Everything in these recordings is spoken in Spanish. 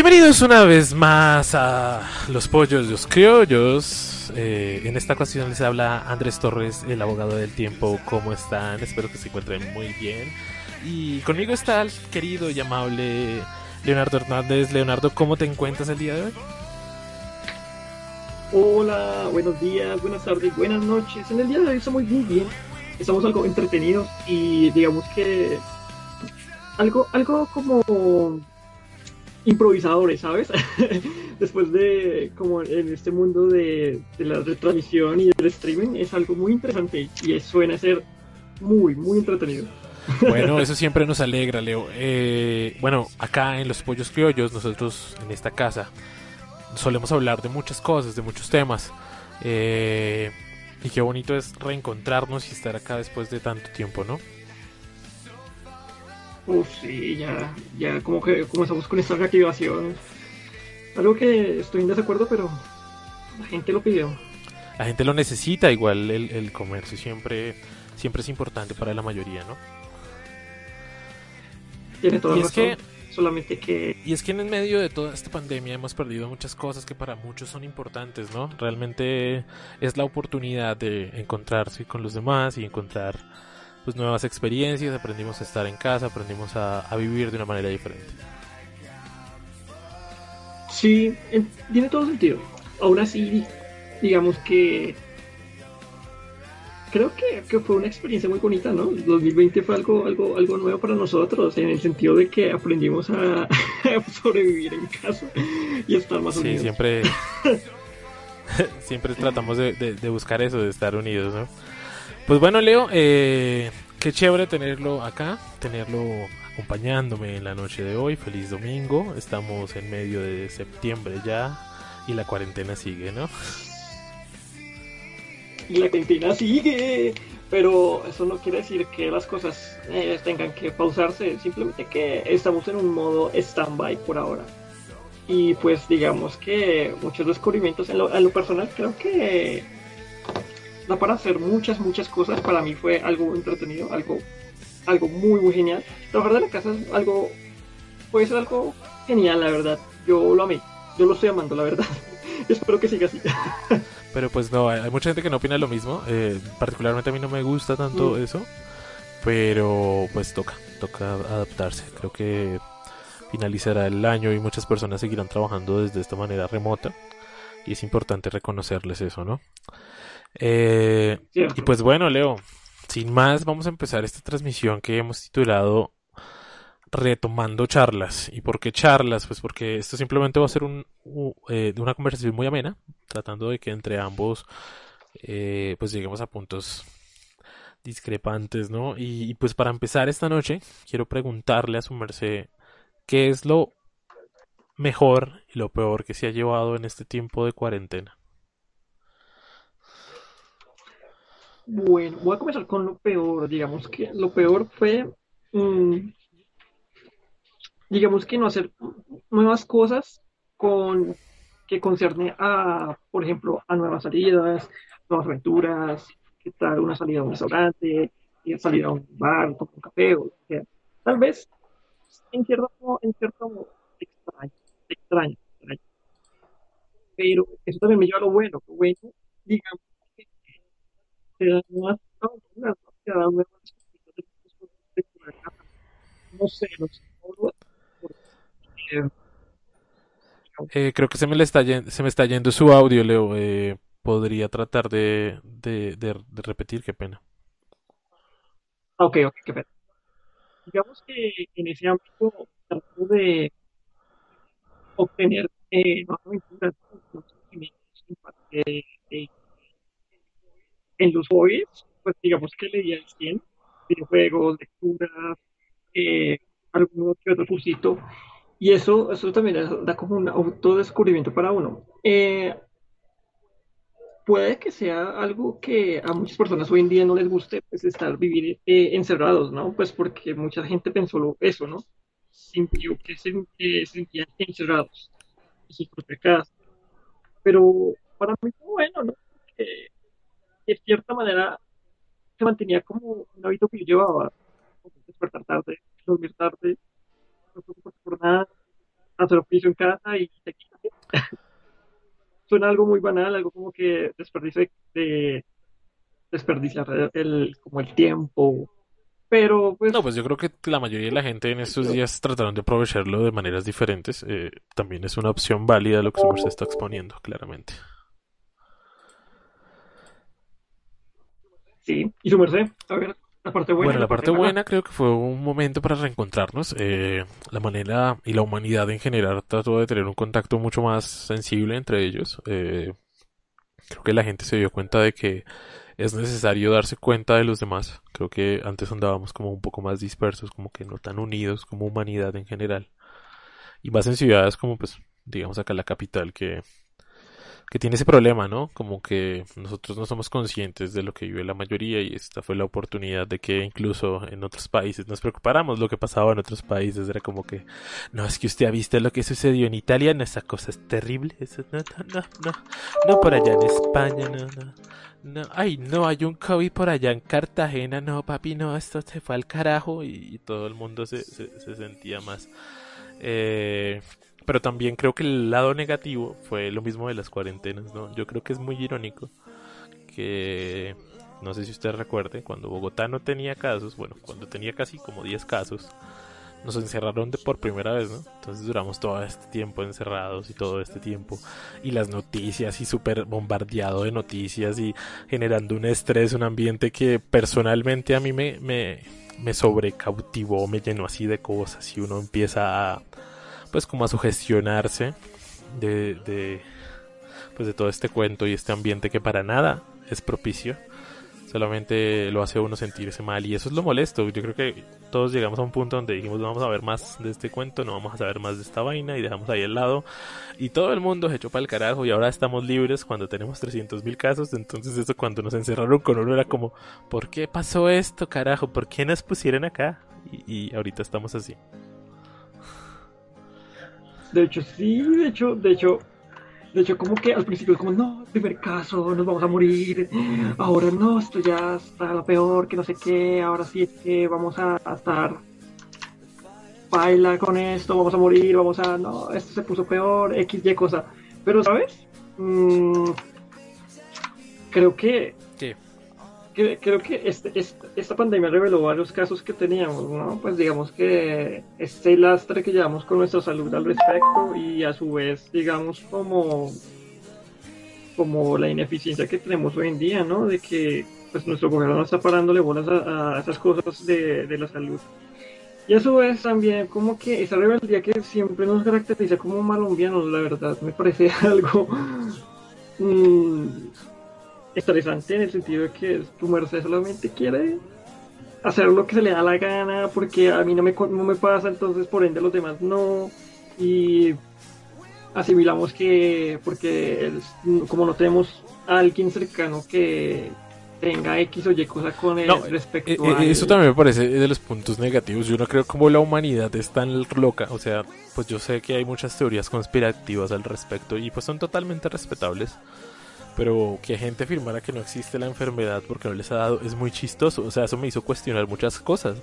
Bienvenidos una vez más a Los Pollos de los Criollos. Eh, en esta ocasión les habla Andrés Torres, el abogado del tiempo. ¿Cómo están? Espero que se encuentren muy bien. Y conmigo está el querido y amable Leonardo Hernández. Leonardo, ¿cómo te encuentras el día de hoy? Hola, buenos días, buenas tardes, buenas noches. En el día de hoy estamos muy bien. Estamos algo entretenidos y digamos que algo, algo como improvisadores, ¿sabes? Después de, como en este mundo de, la retransmisión y del streaming, es algo muy interesante y suena ser muy, muy entretenido. Bueno, eso siempre nos alegra, Leo. Eh, bueno, acá en Los Pollos Criollos, nosotros en esta casa solemos hablar de muchas cosas, de muchos temas. Eh, y qué bonito es reencontrarnos y estar acá después de tanto tiempo, ¿no? Uf, sí, ya, ya como que comenzamos con esta reactivación. Algo que estoy en desacuerdo, pero la gente lo pidió. La gente lo necesita, igual el, comercio siempre, siempre es importante para la mayoría, ¿no? Tiene todo razón. que, solamente que... Y es que en medio de toda esta pandemia hemos perdido muchas cosas que para muchos son importantes, ¿no? Realmente es la oportunidad de encontrarse con los demás y encontrar pues nuevas experiencias, aprendimos a estar en casa, aprendimos a, vivir de una manera diferente. Sí, tiene todo sentido. Aún así, digamos que creo que, fue una experiencia muy bonita, ¿no? 2020 fue algo, algo, algo nuevo para nosotros, en el sentido de que aprendimos a, sobrevivir en casa y estar más unidos. Sí, siempre, siempre tratamos de, de, buscar eso, de estar unidos, ¿no? Pues bueno, Leo, eh, qué chévere tenerlo acá, tenerlo acompañándome en la noche de hoy. Feliz domingo. Estamos en medio de septiembre ya y la cuarentena sigue, ¿no? Y la cuarentena sigue. Pero eso no quiere decir que las cosas eh, tengan que pausarse, simplemente que estamos en un modo stand-by por ahora. Y pues digamos que muchos descubrimientos en lo, en lo personal creo que da para hacer muchas, muchas cosas. Para mí fue algo entretenido, algo, algo muy, muy genial. Trabajar de la casa es algo, puede ser algo genial, la verdad. Yo lo amé, yo lo estoy amando, la verdad. Espero que siga así. Pero pues no, hay mucha gente que no opina lo mismo. Eh, particularmente a mí no me gusta tanto mm. eso. Pero pues toca, toca adaptarse. Creo que finalizará el año y muchas personas seguirán trabajando desde esta manera remota. Y es importante reconocerles eso, ¿no? Eh, y pues bueno, Leo, sin más, vamos a empezar esta transmisión que hemos titulado Retomando charlas. ¿Y por qué charlas? Pues porque esto simplemente va a ser un, eh, una conversación muy amena, tratando de que entre ambos eh, pues lleguemos a puntos discrepantes, ¿no? Y, y, pues para empezar esta noche, quiero preguntarle a su merced qué es lo mejor y lo peor que se ha llevado en este tiempo de cuarentena. Bueno, voy a comenzar con lo peor. Digamos que lo peor fue, mm, digamos que no hacer nuevas cosas que concierne a, por ejemplo, a nuevas salidas, nuevas aventuras, que tal una salida a un restaurante, salir a un bar, tomar un café, o tal vez en cierto, cierto extraño, extraño, extraño. Pero eso también me lleva a lo bueno, lo bueno, digamos no sé, eh, creo que se me, le está se me está yendo su audio, Leo. Eh, podría tratar de, de, de, repetir, qué pena. Ok, ok, qué pena. Digamos que en ese ámbito trato de obtener eh, más aventuras, en los hobbies, pues digamos que leía el 100, videojuegos, lectura, eh, algún otro cursito, y eso, eso también da como un autodescubrimiento para uno. Eh, puede que sea algo que a muchas personas hoy en día no les guste, pues estar vivir eh, encerrados, ¿no? Pues porque mucha gente pensó eso, ¿no? Sintió que se, sentían encerrados en sus propias casas. Pero para mí bueno, ¿no? De cierta manera se mantenía como un hábito que yo llevaba, despertar tarde, dormir tarde, no preocuparse por nada, hacer oficio en casa y te Suena algo muy banal, algo como que desperdicio de, desperdiciar el, como el tiempo. Pero pues... No, pues yo creo que la mayoría de la gente en estos días trataron de aprovecharlo de maneras diferentes. Eh, también es una opción válida lo que se está exponiendo, claramente. Sí, y su merced, a ver, la parte buena. Bueno, la parte buena creo que fue un momento para reencontrarnos. Eh, la manera y la humanidad en general trató de tener un contacto mucho más sensible entre ellos. Eh, creo que la gente se dio cuenta de que es necesario darse cuenta de los demás. Creo que antes andábamos como un poco más dispersos, como que no tan unidos como humanidad en general. Y más en ciudades como pues, digamos acá la capital que que tiene ese problema, ¿no? Como que nosotros no somos conscientes de lo que vive la mayoría y esta fue la oportunidad de que incluso en otros países nos preocupáramos lo que pasaba en otros países. Era como que, no, es que usted ha visto lo que sucedió en Italia, no, esa cosa es terrible, eso, no, no, no, no, por allá en España, no, no. No, ay, no, hay un COVID por allá en Cartagena, no, papi, no, esto se fue al carajo y, todo el mundo se, se, se sentía más eh, pero también creo que el lado negativo fue lo mismo de las cuarentenas, ¿no? Yo creo que es muy irónico que, no sé si usted recuerde, cuando Bogotá no tenía casos, bueno, cuando tenía casi como 10 casos, nos encerraron de por primera vez, ¿no? Entonces duramos todo este tiempo encerrados y todo este tiempo. Y las noticias y súper bombardeado de noticias y generando un estrés, un ambiente que personalmente a mí me, me, me sobrecautivó, me llenó así de cosas y uno empieza a pues como a sugestionarse de, de, pues de todo este cuento y este ambiente que para nada es propicio. Solamente lo hace a uno sentirse mal y eso es lo molesto. Yo creo que todos llegamos a un punto donde dijimos vamos a ver más de este cuento, no vamos a saber más de esta vaina y dejamos ahí al lado. Y todo el mundo se echó para el carajo y ahora estamos libres cuando tenemos 300 mil casos. Entonces eso cuando nos encerraron con uno era como, ¿por qué pasó esto carajo? ¿Por qué nos pusieron acá? y ahorita estamos así. De hecho, sí, de hecho, de hecho, de hecho, como que al principio es como, no, primer caso, nos vamos a morir. Ahora no, esto ya está lo peor, que no sé qué. Ahora sí es que vamos a, estar baila con esto, vamos a morir, vamos a, no, esto se puso peor, X, Y cosa. Pero, ¿sabes? Mm, creo que creo que este, esta pandemia reveló varios casos que teníamos, ¿no? Pues digamos que este lastre que llevamos con nuestra salud al respecto y a su vez, digamos, como, como la ineficiencia que tenemos hoy en día, ¿no? De que pues nuestro gobierno no está parándole bolas a, esas cosas de, la salud. Y a su vez también como que esa rebeldía que siempre nos caracteriza como malombianos, la verdad, me parece algo... Mmm, estresante en el sentido de que tu merced solamente quiere hacer lo que se le da la gana porque a mí no me, no me pasa, entonces por ende los demás no. Y asimilamos que porque como no tenemos a alguien cercano que tenga X o Y cosa con él respecto eh, a eh, eso también me parece de los puntos negativos. Yo no creo como la humanidad es tan loca. O sea pues yo sé que hay muchas teorías conspirativas al respecto y pues son totalmente respetables pero que gente afirmara que no existe la enfermedad porque no les ha dado es muy chistoso. O sea, eso me hizo cuestionar muchas cosas.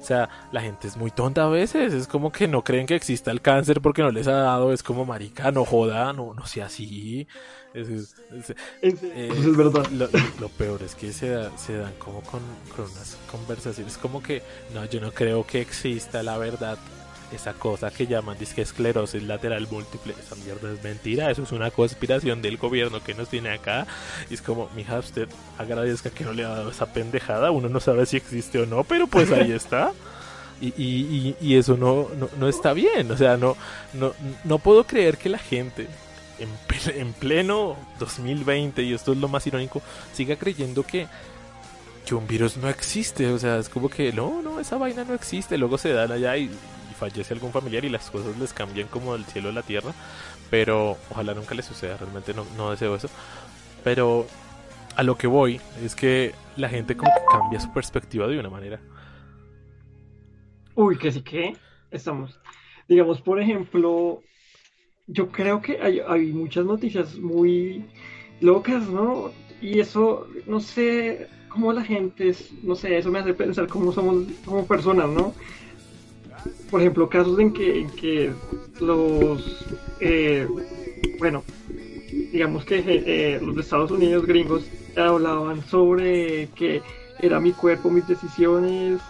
O sea, la gente es muy tonta a veces. Es como que no creen que exista el cáncer porque no les ha dado. Es como marica, no joda, no, no sea así. Es, eh, verdad. Lo, peor es que se, se dan como con, con unas conversaciones como que no, yo no creo que exista la verdad esa cosa que llaman disque esclerosis lateral múltiple, esa mierda es mentira, eso es una conspiración del gobierno que nos tiene acá. Y es como, mija, usted agradezca que no le ha dado esa pendejada, uno no sabe si existe o no, pero pues ahí está. Y, y, y, eso no, no, está bien, o sea, no, no, no puedo creer que la gente en, en pleno 2020, y esto es lo más irónico, siga creyendo que que un virus no existe, o sea, es como que no, no, esa vaina no existe, luego se dan allá y fallece algún familiar y las cosas les cambian como del cielo a la tierra. Pero ojalá nunca les suceda, realmente no, deseo eso. Pero a lo que voy es que la gente como que cambia su perspectiva de una manera. Uy, que sí que estamos. Digamos, por ejemplo, yo creo que hay, hay muchas noticias muy locas, ¿no? Y eso, no sé cómo la gente es, no sé, eso me hace pensar cómo somos como personas, ¿no? Por ejemplo, casos en que, los, eh, bueno, digamos que eh, los de Estados Unidos gringos hablaban sobre que era mi cuerpo, mis decisiones,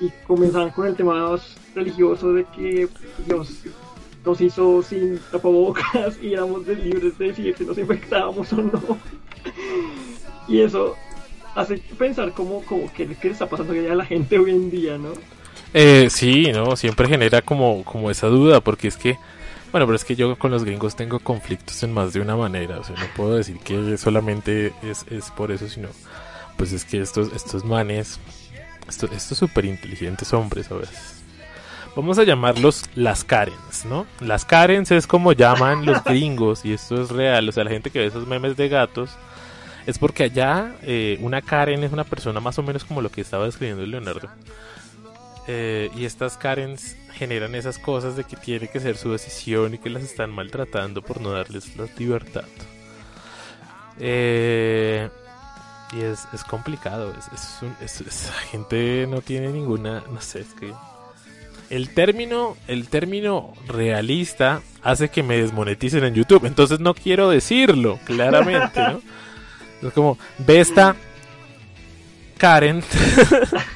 y comenzaban con el tema religioso de que Dios nos hizo sin tapabocas y éramos libres de decir si nos infectábamos o no. y eso hace pensar como, como que qué está pasando a la gente hoy en día, ¿no? Eh, sí, no, siempre genera como, como esa duda, porque es que, bueno, pero es que yo con los gringos tengo conflictos en más de una manera, o sea, no puedo decir que solamente es, es por eso, sino, pues es que estos, estos manes, estos, estos súper inteligentes hombres a veces, vamos a llamarlos las Karens, ¿no? Las Karens es como llaman los gringos, y esto es real, o sea, la gente que ve esos memes de gatos, es porque allá eh, una Karen es una persona más o menos como lo que estaba describiendo Leonardo. Eh, y estas Karens generan esas cosas de que tiene que ser su decisión y que las están maltratando por no darles la libertad. Eh, y es, es complicado, es, es, gente no tiene ninguna, no sé, es que el término, el término realista hace que me desmoneticen en YouTube, entonces no quiero decirlo claramente, ¿no? Es como, ve esta Karen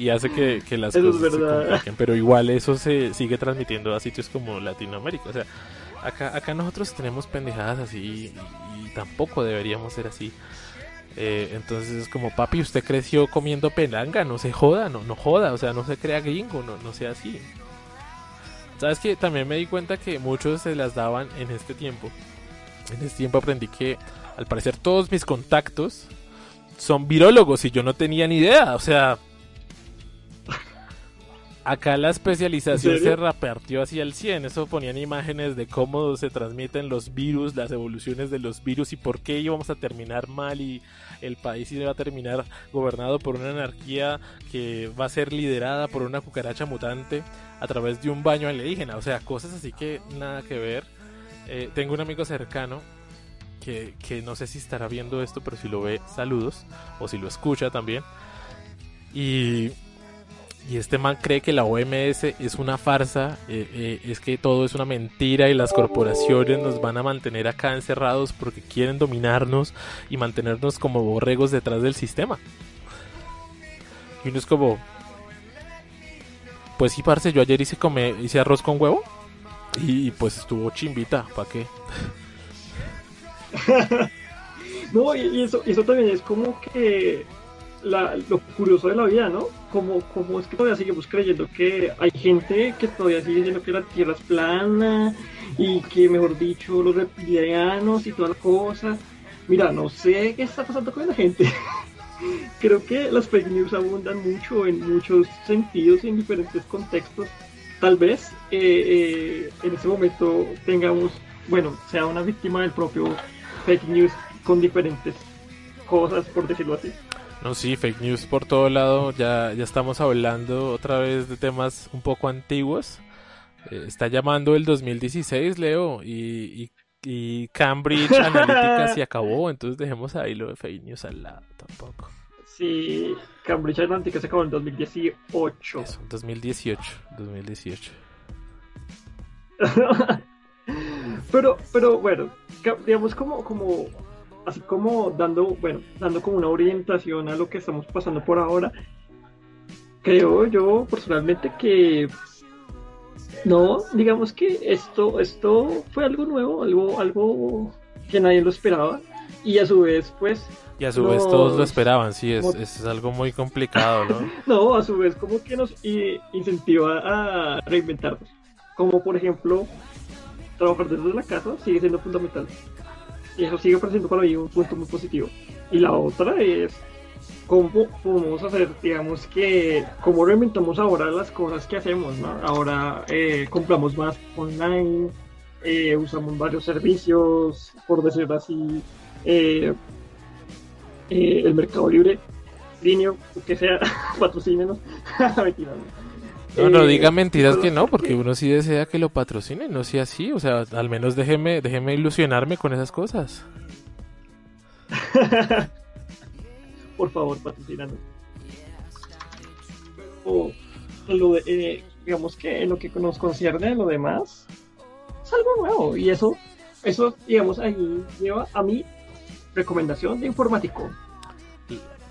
y hace que, las cosas se compliquen. Pero igual eso se sigue transmitiendo a sitios como Latinoamérica. O sea, acá, acá nosotros tenemos pendejadas así y, tampoco deberíamos ser así. Eh, entonces es como, papi, usted creció comiendo pelanga, no se joda, no, no joda, o sea, no se crea gringo, no, no sea así. Sabes que también me di cuenta que muchos se las daban en este tiempo. En este tiempo aprendí que al parecer todos mis contactos son virólogos y yo no tenía ni idea, o sea, Acá la especialización se repartió hacia el 100. Eso ponían imágenes de cómo se transmiten los virus, las evoluciones de los virus y por qué íbamos a terminar mal y el país iba a terminar gobernado por una anarquía que va a ser liderada por una cucaracha mutante a través de un baño alienígena. O sea, cosas así que nada que ver. Eh, tengo un amigo cercano que, que no sé si estará viendo esto, pero si lo ve, saludos. O si lo escucha también. Y y este man cree que la OMS es una farsa, eh, eh, es que todo es una mentira y las corporaciones nos van a mantener acá encerrados porque quieren dominarnos y mantenernos como borregos detrás del sistema. Y uno es como, pues sí, parce, yo ayer hice, come, hice arroz con huevo y pues estuvo chimbita, ¿para qué? no, y eso, eso también es como que lo curioso de la vida, ¿no? Como, como es que todavía seguimos creyendo que hay gente que todavía sigue diciendo que la Tierra es plana y que, mejor dicho, los reptilianos y toda la cosa. Mira, no sé qué está pasando con la gente. Creo que las fake news abundan mucho en muchos sentidos y en diferentes contextos. Tal vez eh, eh, en ese momento tengamos, bueno, sea una víctima del propio fake news con diferentes cosas, por decirlo así. No, sí, fake news por todo lado. Ya, ya estamos hablando otra vez de temas un poco antiguos. Eh, está llamando el 2016, Leo, y, y, Cambridge Analytica se acabó, entonces dejemos ahí lo de fake news al lado tampoco. Sí, Cambridge Analytica se acabó en 2018. Eso, 2018, 2018. pero, pero bueno, digamos como, como así como dando, bueno, dando como una orientación a lo que estamos pasando por ahora, creo yo personalmente que no, digamos que esto, esto fue algo nuevo, algo, algo que nadie lo esperaba y a su vez, pues. Y a su vez todos lo esperaban, sí, es, es algo muy complicado, ¿no? no, a su vez como que nos incentiva a reinventarnos. Como por ejemplo, trabajar desde la casa sigue siendo fundamental. Eso sigue pareciendo para mí un punto muy positivo. Y la otra es cómo podemos hacer, digamos que, cómo reinventamos ahora las cosas que hacemos, ¿no? Ahora eh, compramos más online, eh, usamos varios servicios, por decirlo así, eh, el Mercado Libre, Linio, que sea, patrocínenos. No, no diga mentiras que no, porque uno sí desea que lo patrocine, no sea así, o sea, al menos déjeme, déjeme ilusionarme con esas cosas. Por favor, patrocinando. O, lo eh, digamos que en lo que nos concierne lo demás, es algo nuevo. Y eso, eso, digamos, ahí lleva a mi recomendación de informático.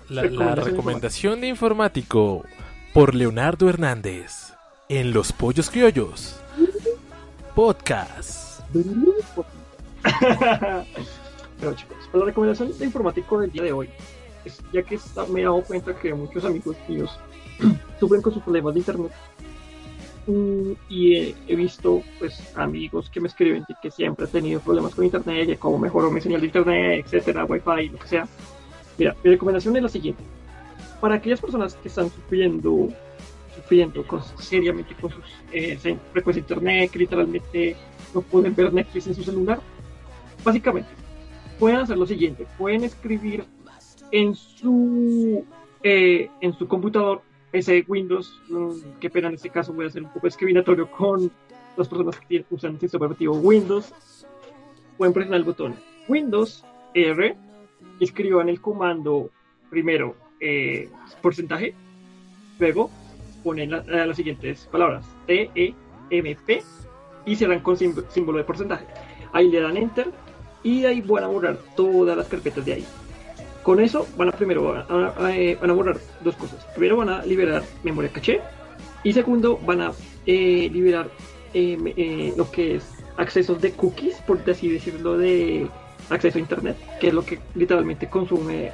La, la recomendación de informático por Leonardo Hernández en Los Pollos Criollos. Podcast. Pero chicos, la recomendación de informático del día de hoy es ya que me he dado cuenta que muchos amigos míos sufren con sus problemas de internet mm, y he, visto pues amigos que me escriben que siempre han tenido problemas con internet, de cómo mejoró mi señal de internet, etcétera, wifi, lo que sea. Mira, mi recomendación es la siguiente. Para aquellas personas que están sufriendo sufriendo seriamente con sus eh, frecuencias de internet, que literalmente no pueden ver Netflix en su celular, básicamente pueden hacer lo siguiente, pueden escribir en su eh, en su computador ese Windows, mm, que pena en este caso voy a hacer un poco discriminatorio con las personas que usan el sistema operativo Windows, pueden presionar el botón Windows R, escriban el comando primero eh, porcentaje, luego ponen las siguientes palabras T, E, M, P y cierran con símbolo de porcentaje. Ahí le dan enter y ahí van a borrar todas las carpetas de ahí. Con eso van a primero eh, van a, borrar dos cosas. Primero van a liberar memoria caché y segundo van a eh, liberar eh, lo que es accesos de cookies, por así decirlo, de acceso a internet, que es lo que literalmente consume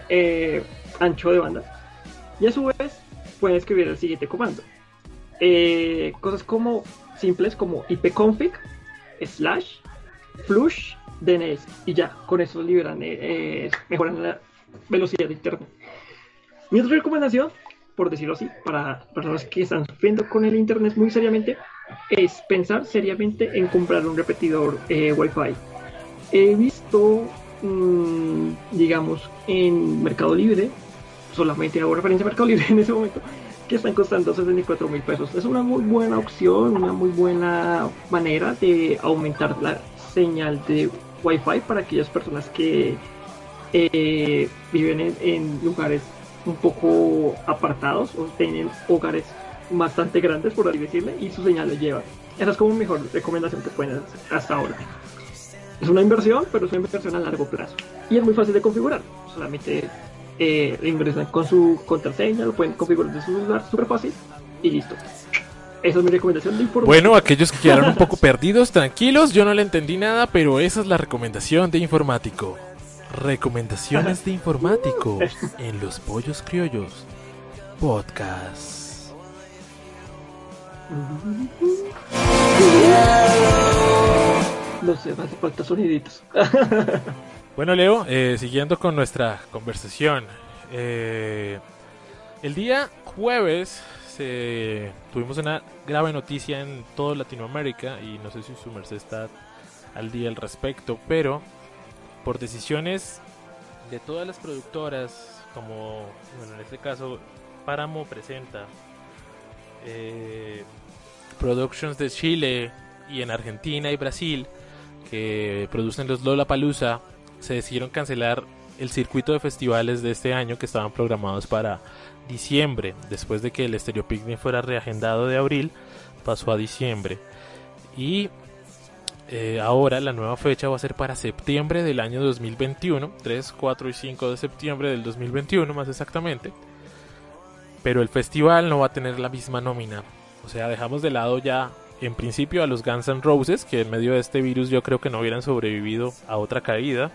ancho de banda. Y a su vez pueden escribir el siguiente comando. cosas como simples como ipconfig slash flush DNS y ya, con eso liberan, eh, mejoran la velocidad de internet. Mi otra recomendación, por decirlo así, para personas que están sufriendo con el internet muy seriamente, es pensar seriamente en comprar un repetidor eh, Wi-Fi. He visto, mm, digamos, en Mercado Libre, solamente hago referencia a Mercado Libre en ese momento, que están costando 64 mil pesos. Es una muy buena opción, una muy buena manera de aumentar la señal de Wi-Fi para aquellas personas que eh, viven en, lugares un poco apartados o tienen hogares bastante grandes, por así decirle, y su señal le lleva. Esa es como mejor recomendación que pueden hacer hasta ahora. Es una inversión, pero es una inversión a largo plazo. Y es muy fácil de configurar. Solamente eh, ingresan con su contraseña, lo pueden configurar de su celular súper fácil y listo. Esa es mi recomendación de informático. Bueno, aquellos que quedaron un poco perdidos, tranquilos, yo no le entendí nada, pero esa es la recomendación de informático. Recomendaciones de informático en Los Pollos Criollos Podcast. No sé, hace falta soniditos. bueno, Leo, eh, siguiendo con nuestra conversación. Eh, el día jueves tuvimos una grave noticia en toda Latinoamérica y no sé si su merced está al día al respecto, pero por decisiones de todas las productoras, como bueno, en este caso Páramo presenta, eh, Productions de Chile y en Argentina y Brasil, que producen los Lola Palusa, se decidieron cancelar el circuito de festivales de este año que estaban programados para diciembre, después de que el Stereo Picnic fuera reagendado de abril, pasó a diciembre. Y eh, ahora la nueva fecha va a ser para septiembre del año 2021, 3, 4 y 5 de septiembre del 2021 más exactamente. Pero el festival no va a tener la misma nómina. O sea, dejamos de lado ya en principio a los Guns N' Roses, que en medio de este virus yo creo que no hubieran sobrevivido a otra caída.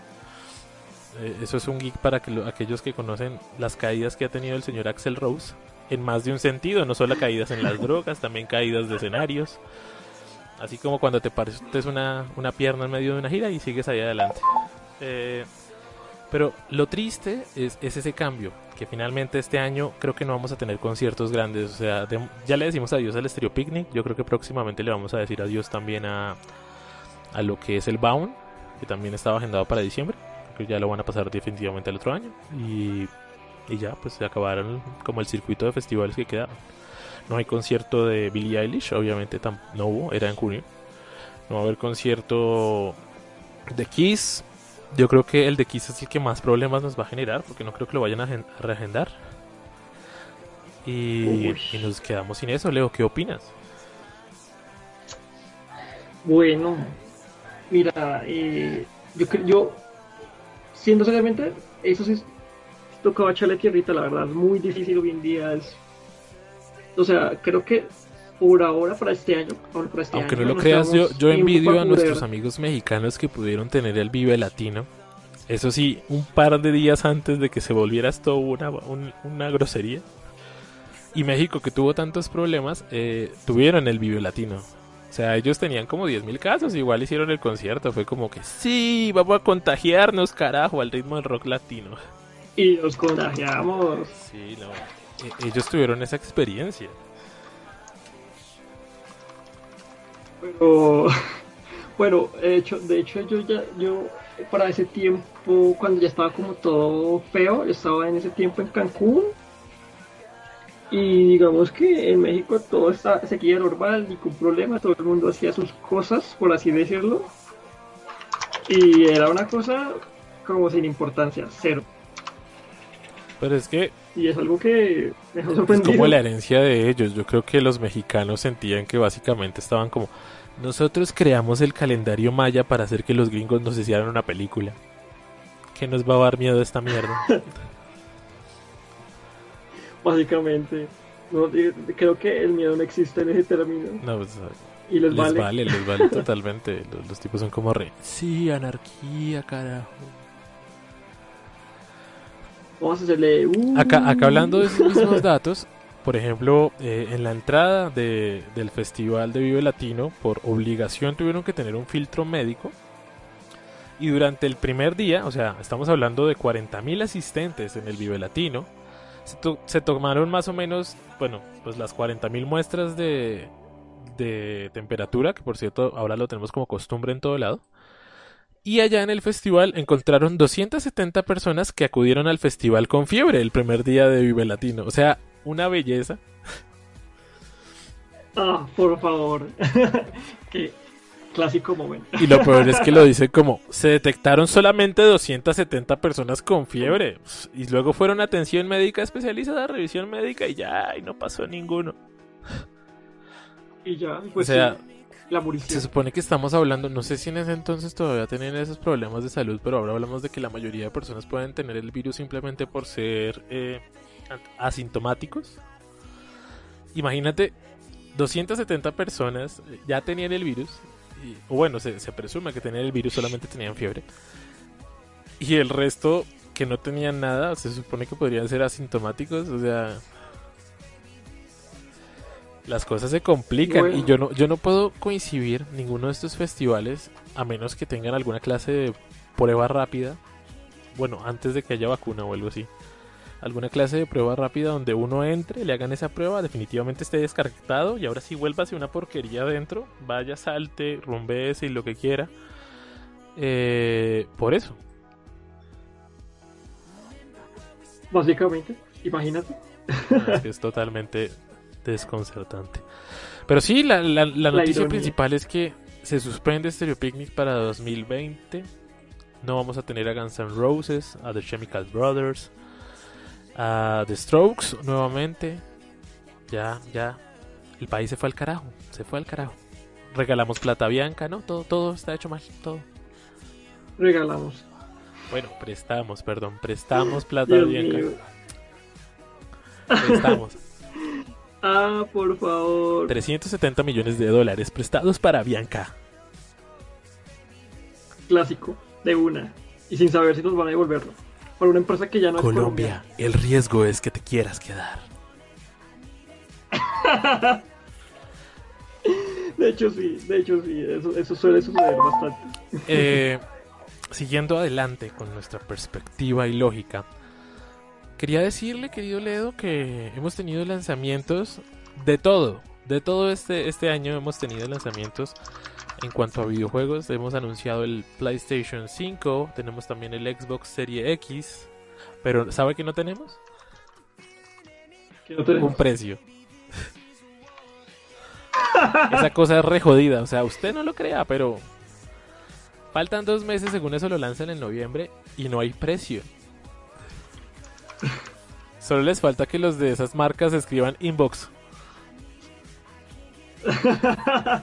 Eh, eso es un geek para que aquellos que conocen las caídas que ha tenido el señor Axel Rose en más de un sentido, no solo caídas en las drogas, también caídas de escenarios. Así como cuando te partes una, una pierna en medio de una gira y sigues ahí adelante. Eh, pero lo triste es, ese cambio, que finalmente este año creo que no vamos a tener conciertos grandes. O sea, ya le decimos adiós al Stereo Picnic, yo creo que próximamente le vamos a decir adiós también a, a lo que es el Bound, que también estaba agendado para diciembre que ya lo van a pasar definitivamente el otro año. Y, y ya, pues se acabaron como el circuito de festivales que quedaron. No hay concierto de Billie Eilish, obviamente no hubo, era en junio. No va a haber concierto de Kiss. Yo creo que el de Kiss es el que más problemas nos va a generar, porque no creo que lo vayan a reagendar. y, nos quedamos sin eso. Leo, ¿qué opinas? Bueno, mira, eh, yo, yo, siendo seriamente, eso sí tocaba echarle tierrita, la verdad, muy difícil hoy en día. Es, o sea, creo que por ahora, para este año, este aunque no lo creas, yo, yo envidio a nuestros amigos mexicanos que pudieron tener el Vive Latino. Eso sí, un par de días antes de que se volviera esto una, una grosería. Y México, que tuvo tantos problemas, eh, tuvieron el Vive Latino. O sea, ellos tenían como 10.000 casos, igual hicieron el concierto. Fue como que, sí, vamos a contagiarnos, carajo, al ritmo del rock latino. Y nos contagiamos. Sí, no. E, ellos tuvieron esa experiencia. Pero, bueno, de hecho, de hecho yo ya, yo para ese tiempo, cuando ya estaba como todo feo, yo estaba en ese tiempo en Cancún y digamos que en México todo está, seguía normal, ningún problema, todo el mundo hacía sus cosas, por así decirlo. Y era una cosa como sin importancia, cero. Pero es que... Y es algo que me Es como la herencia de ellos. Yo creo que los mexicanos sentían que básicamente estaban como... Nosotros creamos el calendario maya para hacer que los gringos nos hicieran una película. ¿Qué nos va a dar miedo esta mierda? básicamente. No, creo que el miedo no existe en ese término. No, pues, y les, vale. les vale totalmente. Los, tipos son como re. Sí, anarquía, carajo. Vamos a hacerle. Uh. Acá, hablando de esos mismos datos, por ejemplo, eh, en la entrada de, del Festival de Vive Latino, por obligación tuvieron que tener un filtro médico. Y durante el primer día, o sea, estamos hablando de 40.000 asistentes en el Vive Latino, se, tomaron más o menos, bueno, pues las 40.000 muestras de, de temperatura, que por cierto ahora lo tenemos como costumbre en todo lado. Y allá en el festival encontraron 270 personas que acudieron al festival con fiebre el primer día de Vive Latino. O sea, una belleza. Ah, por favor. Qué clásico momento. Y lo peor es que lo dice como, se detectaron solamente 270 personas con fiebre. Y luego fueron a atención médica especializada, revisión médica y ya, y no pasó ninguno. Y ya, pues o sea, la Se supone que estamos hablando, no sé si en ese entonces todavía tenían esos problemas de salud, pero ahora hablamos de que la mayoría de personas pueden tener el virus simplemente por ser eh, asintomáticos. Imagínate, 270 personas ya tenían el virus o bueno, se, presume que tenían el virus, solamente tenían fiebre. Y el resto que no tenían nada, se supone que podrían ser asintomáticos, o sea, las cosas se complican y yo no yo no puedo coincidir ninguno de estos festivales a menos que tengan alguna clase de prueba rápida. Bueno, antes de que haya vacuna o algo así alguna clase de prueba rápida donde uno entre, le hagan esa prueba, definitivamente esté descartado y ahora sí vuélvase una porquería adentro, vaya, salte, rumbese y lo que quiera. Eh, por eso. Básicamente, imagínate. Es, totalmente desconcertante. Pero sí, la, noticia principal es que se suspende Stereo Picnic para 2020. No vamos a tener a Guns N' Roses, a The Chemical Brothers, a The Strokes nuevamente. Ya, ya. El país se fue al carajo. Se fue al carajo. Regalamos plata bianca, ¿no? Todo, todo está hecho mal. Todo. Regalamos. Bueno, prestamos, perdón. Prestamos plata bianca. Prestamos. Ah, por favor. 370 millones de dólares prestados para Bianca. Clásico, de una. Y sin saber si nos van a devolverlo una empresa que ya no Colombia, es Colombia. El riesgo es que te quieras quedar. de hecho sí, de hecho sí, eso, suele suceder bastante. Eh, siguiendo adelante con nuestra perspectiva y lógica, quería decirle, querido Ledo, que hemos tenido lanzamientos de todo. De todo este, este año hemos tenido lanzamientos en cuanto a videojuegos, hemos anunciado el PlayStation 5, tenemos también el Xbox Series X, pero ¿sabe qué no tenemos? Un precio. Esa cosa es re jodida, o sea, usted no lo crea, pero faltan dos meses, según eso lo lanzan en noviembre y no hay precio. Solo les falta que los de esas marcas escriban inbox.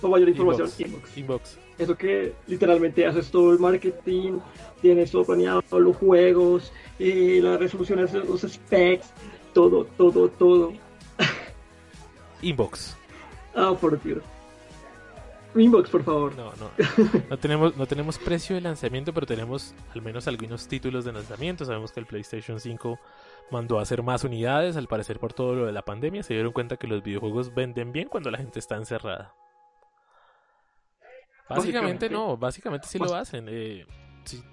Para mayor información, inbox. inbox. Eso que literalmente haces todo el marketing, tienes todo planeado, los juegos, y las resoluciones, los specs, todo, todo, todo. Inbox. Ah, por Dios. Inbox, por favor. No, no. No tenemos, no tenemos precio de lanzamiento, pero tenemos al menos algunos títulos de lanzamiento. Sabemos que el PlayStation 5 mandó a hacer más unidades. Al parecer, por todo lo de la pandemia, se dieron cuenta que los videojuegos venden bien cuando la gente está encerrada. Básicamente, no, básicamente sí lo hacen. Eh,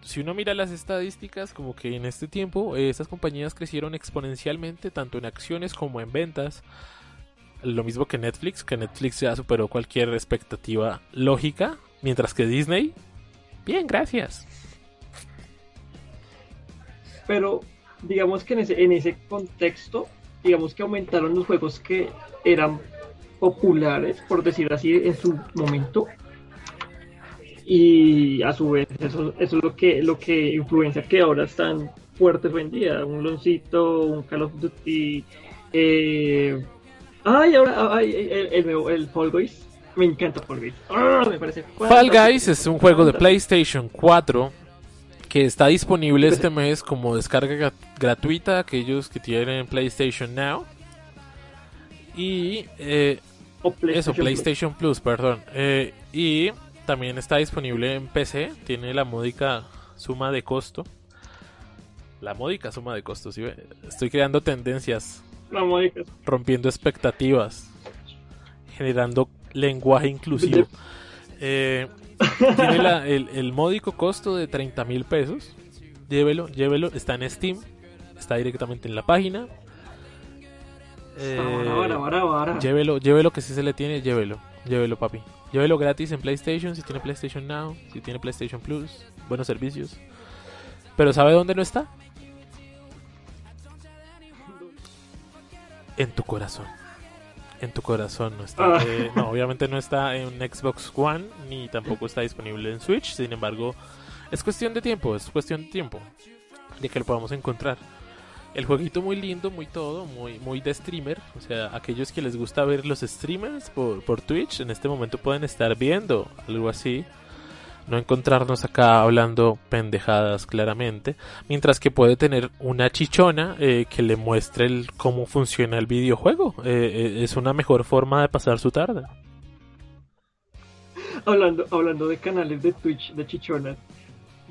si, uno mira las estadísticas, como que en este tiempo eh, estas compañías crecieron exponencialmente, tanto en acciones como en ventas. Lo mismo que Netflix, que Netflix ya superó cualquier expectativa lógica, mientras que Disney, bien, gracias. Pero digamos que en ese, en ese contexto, digamos que aumentaron los juegos que eran populares, por decir así, en su momento. Y a su vez, eso, es lo que, lo que influencia que ahora están fuertes hoy en día. Un Loncito, un Call of Duty. Eh... Ay, ahora ay, el, el, el, Fall Guys. Me encanta Fall Guys. Ah, me parece Fall Guys es un juego de PlayStation 4 que está disponible este mes como descarga gratuita aquellos que tienen PlayStation Now. Y eh, eso, PlayStation Plus, perdón. Eh, y también está disponible en PC. Tiene la módica suma de costo. La módica suma de costo, ¿sí? Estoy creando tendencias. Rompiendo expectativas. Generando lenguaje inclusivo. Eh, tiene el, módico costo de 30 mil pesos. Llévelo, llévelo. Está en Steam. Está directamente en la página. Eh, llévelo, llévelo que si se le tiene, llévelo. Llévelo, papi. Llévelo gratis en PlayStation, si tiene PlayStation Now, si tiene PlayStation Plus. Buenos servicios. Pero ¿sabe dónde no está? En tu corazón en tu corazón no está. Ah. Eh, no, obviamente no está en Xbox One ni tampoco está disponible en Switch. Sin embargo, es cuestión de tiempo, es cuestión de tiempo de que lo podamos encontrar. El jueguito muy lindo, muy todo, muy, muy de streamer. O sea, aquellos que les gusta ver los streamers por, por Twitch, en este momento pueden estar viendo algo así no encontrarnos acá hablando pendejadas claramente, mientras que puede tener una chichona eh, que le muestre el, cómo funciona el videojuego. Eh, eh, es una mejor forma de pasar su tarde. Hablando, hablando de canales de Twitch de chichonas,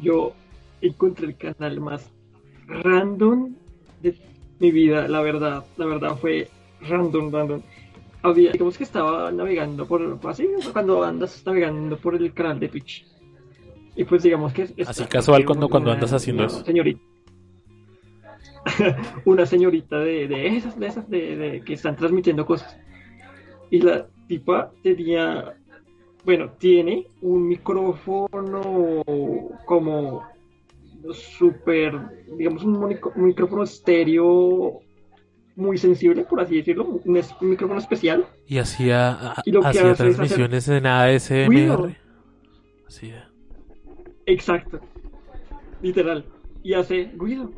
yo encontré el canal más random de mi vida, la verdad, la verdad fue random, random. Había, digamos que estaba navegando por, así, cuando andas navegando por el canal de Twitch y pues digamos que es... Así casual cuando, cuando andas haciendo eso. Señorita. una señorita de, de, esas, de esas, de, que están transmitiendo cosas. Y la tipa tenía, bueno, tiene un micrófono como súper, digamos, un, micrófono estéreo muy sensible, por así decirlo, un, micrófono especial. Y hacía, hacía transmisiones en ASMR. Así Exacto. Literal. Y hace ruido.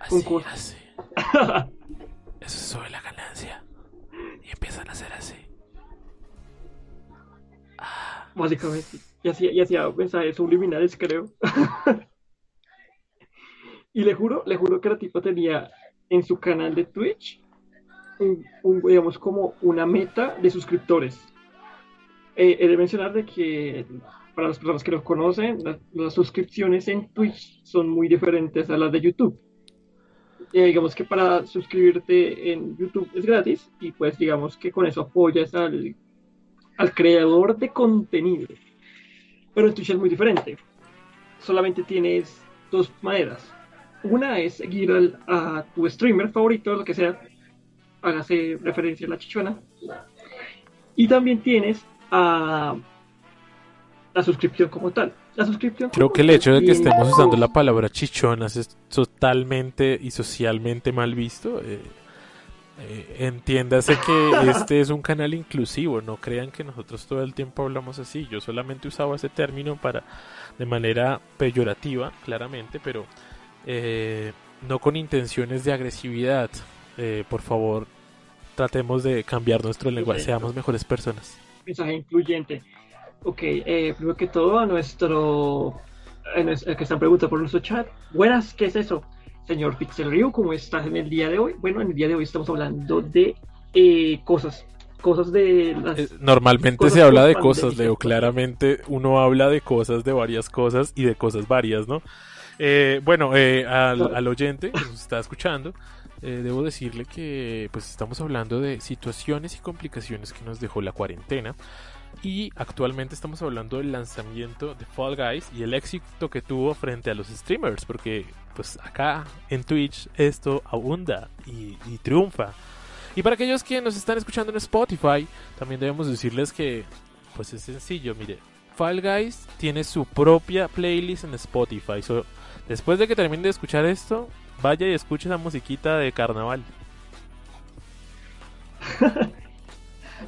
Así, así. Eso sube la ganancia. Y empiezan a hacer así. Ah. Básicamente. Y hacía, y hacía mensajes subliminales, creo. y le juro, le juro que la tipo tenía en su canal de Twitch un, digamos como una meta de suscriptores. Eh, he de mencionar de que para las personas que lo conocen, las, suscripciones en Twitch son muy diferentes a las de YouTube. Digamos que para suscribirte en YouTube es gratis y pues digamos que con eso apoyas al, al creador de contenido. Pero en Twitch es muy diferente. Solamente tienes dos maneras. Una es seguir a tu streamer favorito, lo que sea, hágase referencia a la chichona. Y también tienes a la suscripción como tal. La suscripción Creo que el hecho de que estemos usando la palabra chichonas es totalmente y socialmente mal visto. Eh, eh, entiéndase que este es un canal inclusivo, no crean que nosotros todo el tiempo hablamos así. Yo solamente usaba ese término para de manera peyorativa, claramente, pero eh, no con intenciones de agresividad. Eh, por favor, tratemos de cambiar nuestro lenguaje, seamos mejores personas. Mensaje incluyente. Ok, eh, primero que todo a nuestro, el que están preguntando por nuestro chat. Buenas, ¿qué es eso? Señor Pixel Rio, ¿cómo estás en el día de hoy? Bueno, en el día de hoy estamos hablando de eh, cosas, cosas de las... Eh, normalmente se habla de cosas, Leo, claramente uno habla de cosas, de varias cosas y de cosas varias, ¿no? Eh, bueno, al, al, oyente que nos está escuchando, debo decirle que pues estamos hablando de situaciones y complicaciones que nos dejó la cuarentena y actualmente estamos hablando del lanzamiento de Fall Guys y el éxito que tuvo frente a los streamers, porque pues acá en Twitch esto abunda y, triunfa. Y para aquellos que nos están escuchando en Spotify, también debemos decirles que pues es sencillo, mire, Fall Guys tiene su propia playlist en Spotify. después de que termine de escuchar esto, vaya y escuche esa musiquita de carnaval.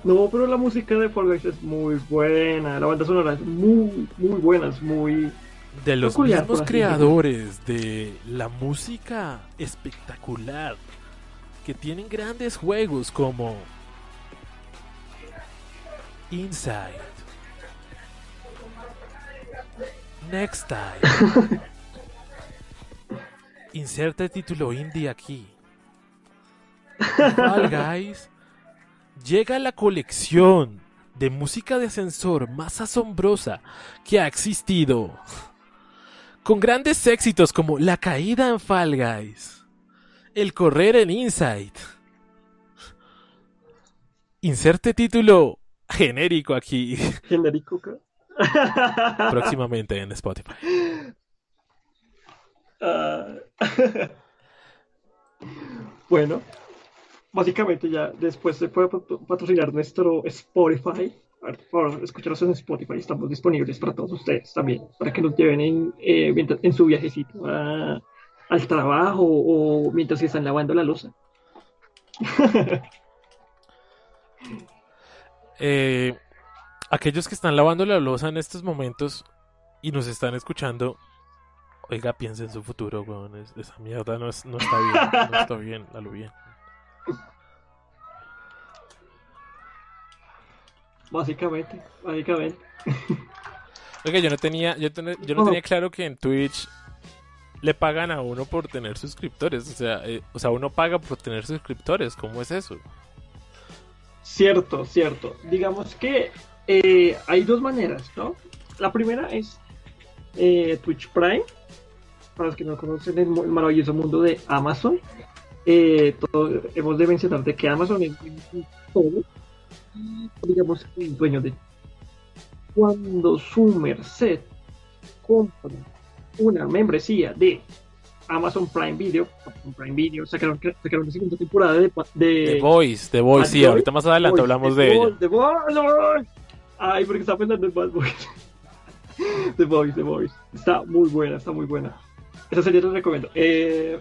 No, pero la música de Fall Guys es muy buena. La banda sonora es muy, muy buena. Es muy. De los mismos creadores de la música espectacular. Que tienen grandes juegos como. Inside. Next Time. Inserta el título indie aquí. Fall Guys llega la colección de música de ascensor más asombrosa que ha existido. Con grandes éxitos como La caída en Fall Guys, El correr en Inside. Inserte título genérico aquí. Genérico. Próximamente en Spotify. Ah. bueno, básicamente ya después se puede patrocinar nuestro Spotify. Por escucharnos en Spotify, estamos disponibles para todos ustedes también, para que nos lleven en, eh, en su viajecito al trabajo o mientras se están lavando la losa. Eh, aquellos que están lavando la losa en estos momentos y nos están escuchando, oiga, piensen en su futuro, esa mierda no, está bien, no está bien, lo bien. Básicamente, básicamente. Oiga, yo no tenía, yo, yo no tenía claro que en Twitch le pagan a uno por tener suscriptores. O sea, eh, o sea, uno paga por tener suscriptores. ¿Cómo es eso? Cierto, cierto. Digamos que eh, hay dos maneras, ¿no? La primera es eh, Twitch Prime. Para los que no conocen el, maravilloso mundo de Amazon. hemos de mencionar de que Amazon es todo digamos, el dueño de. Cuando su merced compra una membresía de Amazon Prime Video, Prime Video sacaron, sacaron la segunda temporada de, de The Voice, The Voice, sí, ahorita más adelante hablamos de ella. The Voice, Ay, porque está pensando en Bad Boys. The Voice, The Voice. Está muy buena, está muy buena. Esa serie la recomiendo. Eh,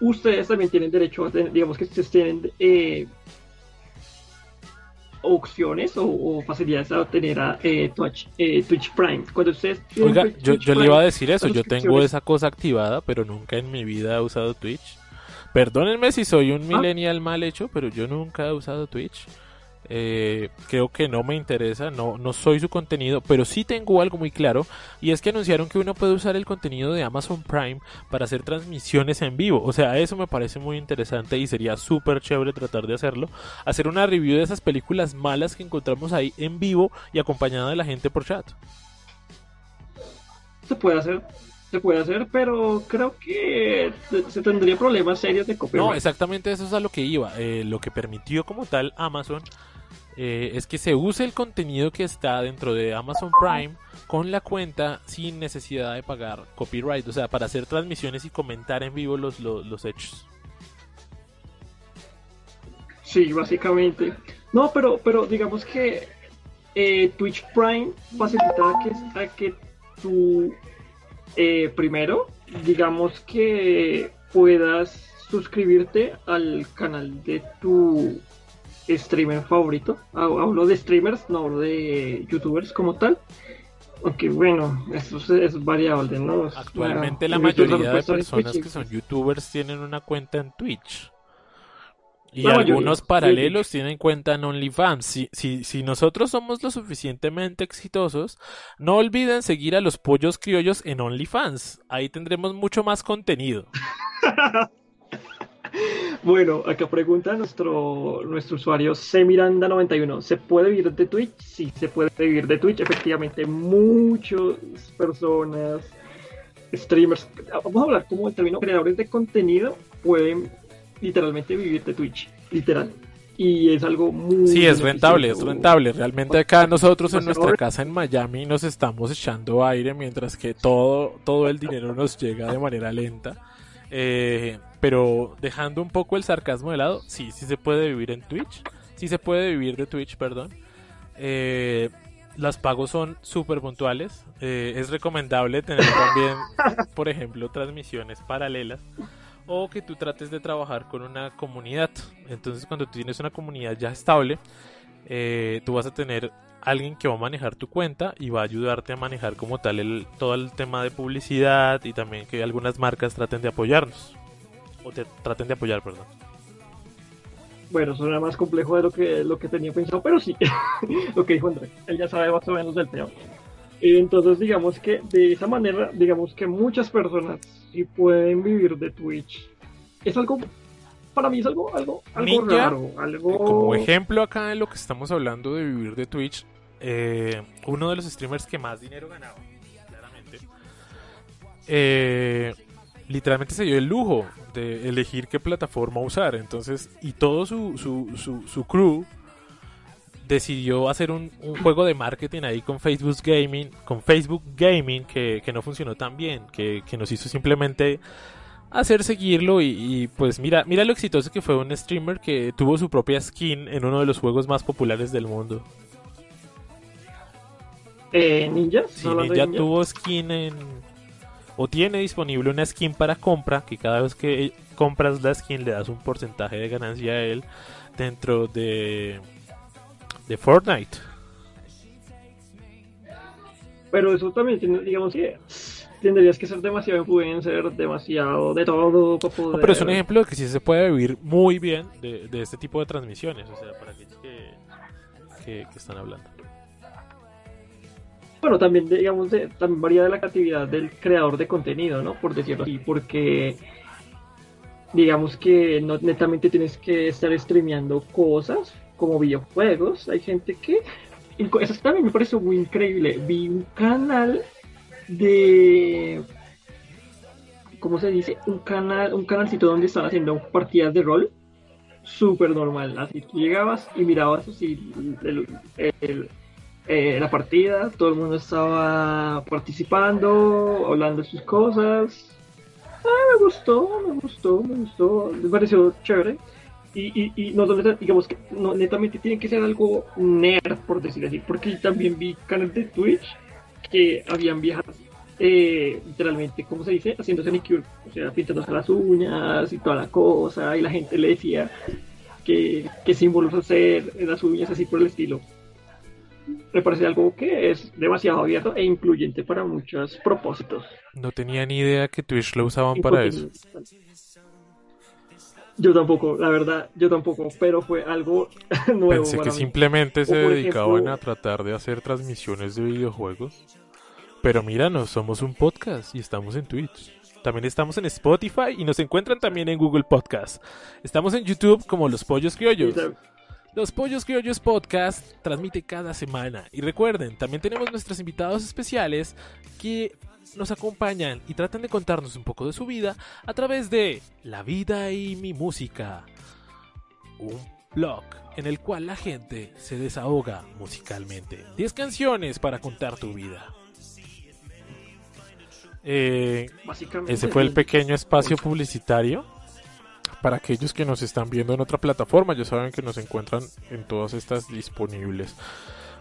ustedes también tienen derecho a tener, digamos que ustedes tienen eh, opciones o, facilidades a obtener a eh, Twitch, eh, Twitch, Prime. Cuando ustedes Oiga, yo, yo le iba a decir eso, yo tengo esa cosa activada, pero nunca en mi vida he usado Twitch. Perdónenme si soy un ah. millennial mal hecho, pero yo nunca he usado Twitch. Eh, creo que no me interesa, no, no soy su contenido, pero sí tengo algo muy claro y es que anunciaron que uno puede usar el contenido de Amazon Prime para hacer transmisiones en vivo. O sea, eso me parece muy interesante y sería súper chévere tratar de hacerlo. Hacer una review de esas películas malas que encontramos ahí en vivo y acompañada de la gente por chat. Se puede hacer, se puede hacer, pero creo que se tendría problemas serios de copyright. No, exactamente eso es a lo que iba. Eh, lo que permitió como tal Amazon eh, es que se use el contenido que está dentro de Amazon Prime con la cuenta sin necesidad de pagar copyright, o sea, para hacer transmisiones y comentar en vivo los, los, hechos. Sí, básicamente. No, pero, pero digamos que eh, Twitch Prime facilita que, que tú eh, primero, digamos que puedas suscribirte al canal de tu streamer favorito. Hablo de streamers, no hablo de youtubers como tal. Aunque bueno, eso es, es variable, ¿no? Actualmente la mayoría de personas que son youtubers tienen una cuenta en Twitch. Y La mayoría, algunos sí. paralelos tienen cuenta en OnlyFans. Si, si, si nosotros somos lo suficientemente exitosos, no olviden seguir a los pollos criollos en OnlyFans. Ahí tendremos mucho más contenido. Bueno, acá pregunta nuestro, nuestro usuario Cmiranda91. ¿Se puede vivir de Twitch? Sí, se puede vivir de Twitch. Efectivamente, muchas personas, streamers, vamos a hablar como el término creadores de contenido, pueden literalmente vivir de Twitch. Literal. Y es algo muy... Sí, es rentable, es rentable. Realmente acá nosotros en nuestra casa en Miami nos estamos echando aire mientras que todo, todo el dinero nos llega de manera lenta. Eh, pero dejando un poco el sarcasmo de lado, sí, sí se puede vivir en Twitch. Sí se puede vivir de Twitch, perdón. Eh, los pagos son súper puntuales. Eh, es recomendable tener también, por ejemplo, transmisiones paralelas o que tú trates de trabajar con una comunidad. Entonces, cuando tú tienes una comunidad ya estable, eh, tú vas a tener alguien que va a manejar tu cuenta y va a ayudarte a manejar como tal el, todo el tema de publicidad y también que algunas marcas traten de apoyarnos. O te traten de apoyar, perdón. Bueno, suena más complejo de lo que, lo que tenía pensado, pero sí, lo que dijo André, él ya sabe más o menos del tema. Entonces, digamos que de esa manera, digamos que muchas personas sí pueden vivir de Twitch. Es algo, para mí es algo, algo, algo Ninja, raro, algo... Como ejemplo acá de lo que estamos hablando de vivir de Twitch, eh, uno de los streamers que más dinero ganaba, claramente, eh, literalmente se dio el lujo de elegir qué plataforma usar. Entonces, y todo su, su, su, su crew decidió hacer un, un juego de marketing ahí con Facebook Gaming, con Facebook Gaming que, que no funcionó tan bien, que, que nos hizo simplemente hacer seguirlo y, y, pues mira, mira lo exitoso que fue un streamer que tuvo su propia skin en uno de los juegos más populares del mundo. Eh, ¿Ninja? ¿Estás Sí, Ninja tuvo skin en o tiene disponible una skin para compra que cada vez que compras la skin le das un porcentaje de ganancia a él dentro de de Fortnite. Pero eso también, tiene, digamos que tendrías que ser demasiado influencer, demasiado de todo para poder... No, pero es un ejemplo de que sí se puede vivir muy bien de, de este tipo de transmisiones, o sea, para aquellos que, que, que están hablando. Bueno, también digamos, de, también varía de la creatividad del creador de contenido, ¿no? Por decirlo así, porque digamos que no netamente tienes que estar streameando cosas como videojuegos. Hay gente que... Eso también me pareció muy increíble. Vi un canal de... ¿Cómo se dice? Un canal, un canalcito donde están haciendo partidas de rol. Súper normal. Así tú llegabas y mirabas así eh, la partida, todo el mundo estaba participando, hablando de sus cosas. Ah, me gustó, me gustó, me gustó, me pareció chévere. Y, y, y no, digamos que no, netamente tiene que ser algo nerd, por decir así, porque también vi canales de Twitch que habían viejas, eh, literalmente, ¿cómo se dice? Haciéndose manicure, o sea, pintándose las uñas y toda la cosa, y la gente le decía que, que símbolos hacer en las uñas, así por el estilo me parece algo que es demasiado abierto e incluyente para muchos propósitos. No tenía ni idea que Twitch lo usaban para eso. Yo tampoco, la verdad, yo tampoco, pero fue algo nuevo. Pensé para que mí. simplemente se dedicaban ejemplo- a tratar de hacer transmisiones de videojuegos. Pero míranos, somos un podcast y estamos en Twitch. También estamos en Spotify y nos encuentran también en Google Podcast. Estamos en YouTube como Los Pollos Criollos. Los Pollos Criollos Podcast transmite cada semana. Y recuerden, también tenemos nuestros invitados especiales que nos acompañan y tratan de contarnos un poco de su vida a través de La vida y mi música. Un blog en el cual la gente se desahoga musicalmente. 10 canciones para contar tu vida. Eh, ese fue el pequeño espacio publicitario. Para aquellos que nos están viendo en otra plataforma, ya saben que nos encuentran en todas estas disponibles.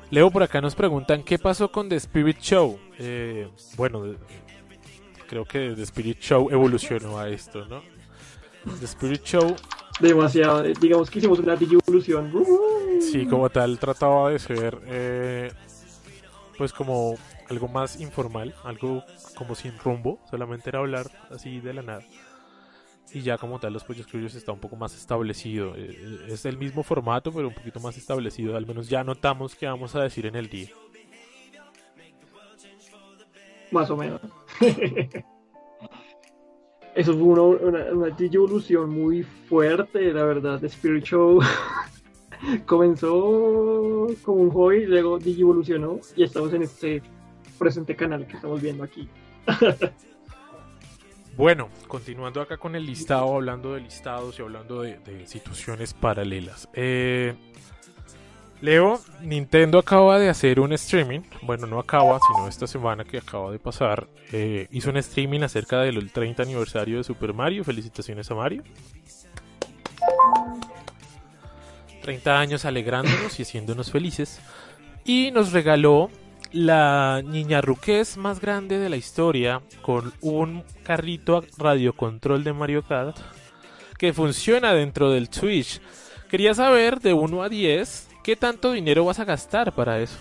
Leo por acá nos preguntan qué pasó con The Spirit Show. Eh, bueno, creo que The Spirit Show evolucionó a esto, ¿no? The Spirit Show, Demasiado. eh, Digamos que hicimos una digievolución. sí, como tal, trataba de ser eh, pues como algo más informal, algo como sin rumbo, solamente era hablar así de la nada. Y ya como tal los Pollos Criollos está un poco más establecido. Eh, eh, es el mismo formato, pero un poquito más establecido. Al menos ya notamos qué vamos a decir en el día. Más o menos. Eso fue una, una, una evolución muy fuerte, la verdad. Spirit Show comenzó como un hobby, luego evolucionó y estamos en este presente canal que estamos viendo aquí. bueno, continuando acá con el listado, hablando de listados y hablando de, situaciones paralelas. Eh, Leo, Nintendo acaba de hacer un streaming, bueno, no acaba, sino esta semana que acaba de pasar, eh, hizo un streaming acerca del 30 aniversario de Super Mario. Felicitaciones a Mario. 30 años alegrándonos y haciéndonos felices. Y nos regaló la niña ruqués más grande de la historia con un carrito a radiocontrol de Mario Kart que funciona dentro del Switch. Quería saber de 1 a 10 qué tanto dinero vas a gastar para eso.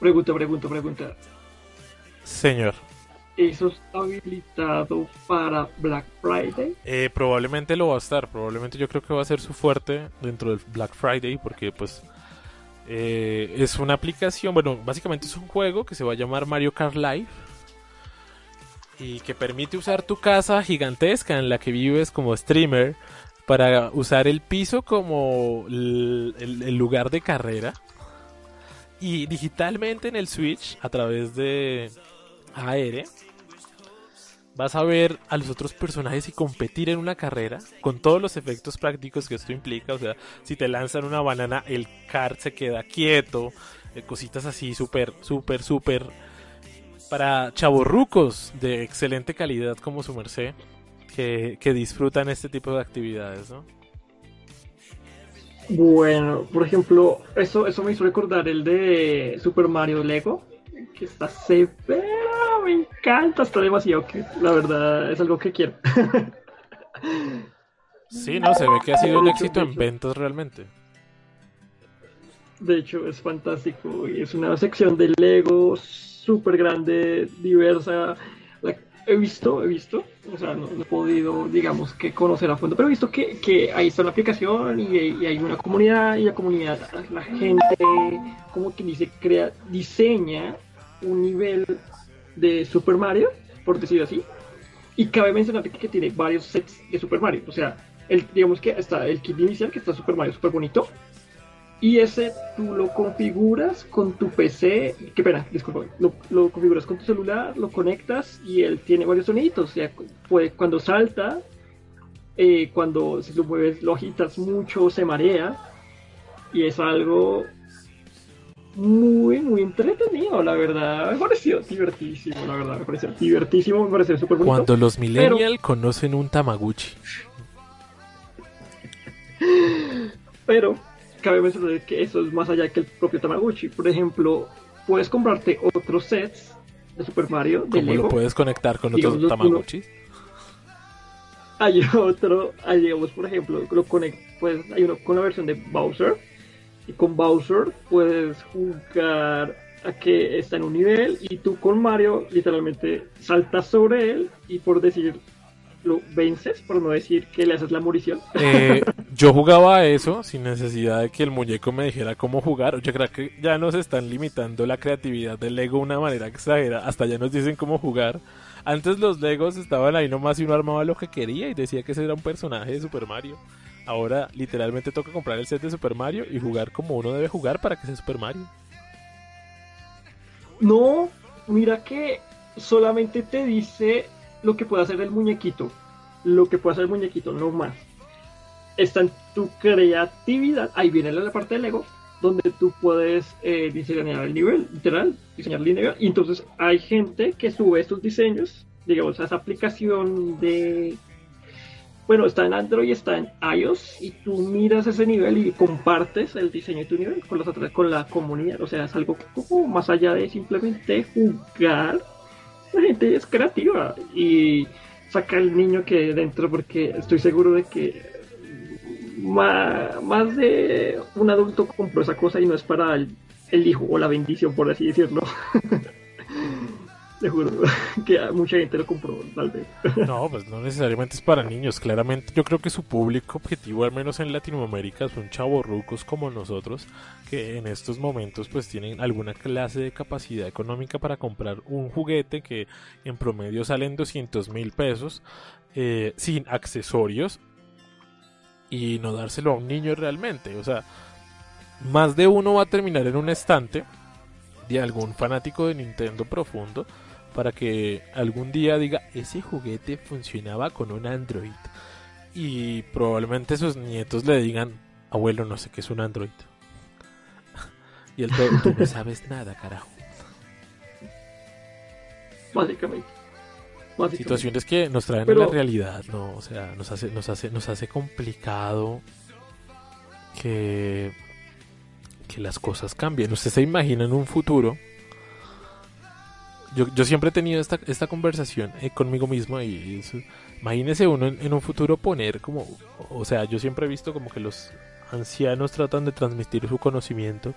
Pregunta, pregunta, pregunta. Señor. ¿Eso está habilitado para Black Friday? Eh, probablemente lo va a estar. Probablemente yo creo que va a ser su fuerte dentro del Black Friday porque pues eh, es una aplicación, bueno, básicamente es un juego que se va a llamar Mario Kart Live y que permite usar tu casa gigantesca en la que vives como streamer para usar el piso como el lugar de carrera y digitalmente en el Switch a través de AR vas a ver a los otros personajes y competir en una carrera con todos los efectos prácticos que esto implica. O sea, si te lanzan una banana, el kart se queda quieto, eh, cositas así súper, súper, súper para chavorrucos de excelente calidad como su merced que, que disfrutan este tipo de actividades, ¿no? Bueno, por ejemplo, eso, eso me hizo recordar el de Super Mario Lego, que está severo, me encanta, está demasiado que la verdad es algo que quiero. sí, no, se ve que ha sido un éxito en ventas realmente. De hecho, es fantástico y es una sección de Lego súper grande, diversa. he visto, he visto, o sea, no, he podido, digamos, que conocer a fondo, pero he visto que, que ahí está la aplicación y, y, hay una comunidad y la comunidad, la gente, como que dice, crea, diseña un nivel de Super Mario, por decirlo así, y cabe mencionar que tiene varios sets de Super Mario, o sea, el, digamos que está el kit inicial, que está Super Mario súper bonito, y ese tú lo configuras con tu PC, qué pena, disculpa, lo, configuras con tu celular, lo conectas y él tiene varios sonidos, o sea, puede, cuando salta, eh, cuando si lo mueves, lo agitas mucho, se marea, y es algo muy, muy entretenido, la verdad. Me pareció divertísimo, la verdad. Me pareció divertísimo, me pareció súper bonito. Cuando los millennials conocen un Tamaguchi. Pero cabe mencionar que eso es más allá que el propio Tamaguchi. Por ejemplo, puedes comprarte otros sets de Super Mario de ¿Cómo lo puedes conectar con otros Tamaguchi? Hay otro, hay, digamos, por ejemplo, lo conect, pues, hay uno con la versión de Bowser y con Bowser puedes jugar a que está en un nivel y tú con Mario literalmente saltas sobre él y por decir lo vences, por no decir que le haces la morición. Eh, yo jugaba a eso sin necesidad de que el muñeco me dijera cómo jugar. Yo creo que ya nos están limitando la creatividad del Lego de una manera exagerada. Hasta ya nos dicen cómo jugar. Antes los Legos estaban ahí nomás y uno armaba lo que quería y decía que ese era un personaje de Super Mario. Ahora literalmente toca comprar el set de Super Mario y jugar como uno debe jugar para que sea Super Mario. No, mira que solamente te dice lo que puede hacer el muñequito. Lo que puede hacer el muñequito, no más. Está en tu creatividad. Ahí viene la parte del Lego, donde tú puedes eh, diseñar el nivel, literal, diseñar el nivel. Y entonces hay gente que sube estos diseños, digamos, a esa aplicación de bueno, está en Android, está en iOS y tú miras ese nivel y compartes el diseño de tu nivel con, los, con la comunidad. O sea, es algo como más allá de simplemente jugar. La gente es creativa y saca el niño que dentro porque estoy seguro de que más, de un adulto compró esa cosa y no es para el, el hijo o la bendición, por así decirlo. Te juro que mucha gente lo compró, tal vez. No, pues no necesariamente es para niños. Claramente, yo creo que su público objetivo, al menos en Latinoamérica, son chavorrucos como nosotros, que en estos momentos, pues tienen alguna clase de capacidad económica para comprar un juguete que en promedio salen 200 mil pesos, eh, sin accesorios, y no dárselo a un niño realmente. O sea, más de uno va a terminar en un estante de algún fanático de Nintendo profundo para que algún día diga, ese juguete funcionaba con un Android. Y probablemente sus nietos le digan, abuelo, no sé qué es un Android. y él, tú no sabes nada, carajo. Básicamente. Situaciones que nos traen a la realidad, ¿no? O sea, nos hace, nos hace, nos hace complicado que, que las cosas cambien. Usted se imagina en un futuro yo, yo siempre he tenido esta, esta conversación eh, conmigo mismo y imagínese uno en, un futuro poner como, o sea, yo siempre he visto como que los ancianos tratan de transmitir su conocimiento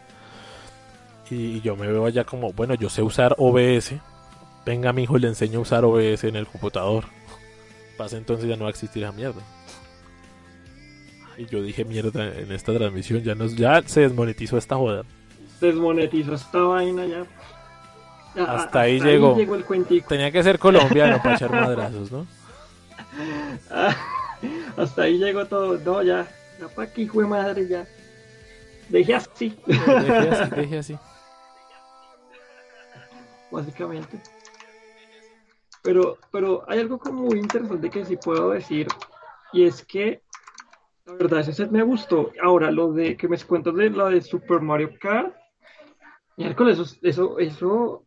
y, yo me veo allá como, bueno, yo sé usar OBS, venga mi hijo le enseño a usar OBS en el computador, pasa entonces ya no va a existir esa mierda. Y yo dije mierda en esta transmisión, ya, nos, ya se desmonetizó esta joda. Desmonetizó esta vaina ya. Hasta, ahí, llegó. Tenía que ser colombiano para echar madrazos, ¿no? hasta ahí llegó todo. No, ya. Ya para aquí, hijo de madre, ya. Deje así. Deje así, deje así. Básicamente. Pero, pero hay algo como muy interesante que sí puedo decir. Y es que, la verdad, ese set me gustó. Ahora, lo de que me cuentas de lo de Super Mario Kart. Miércoles, eso, eso, eso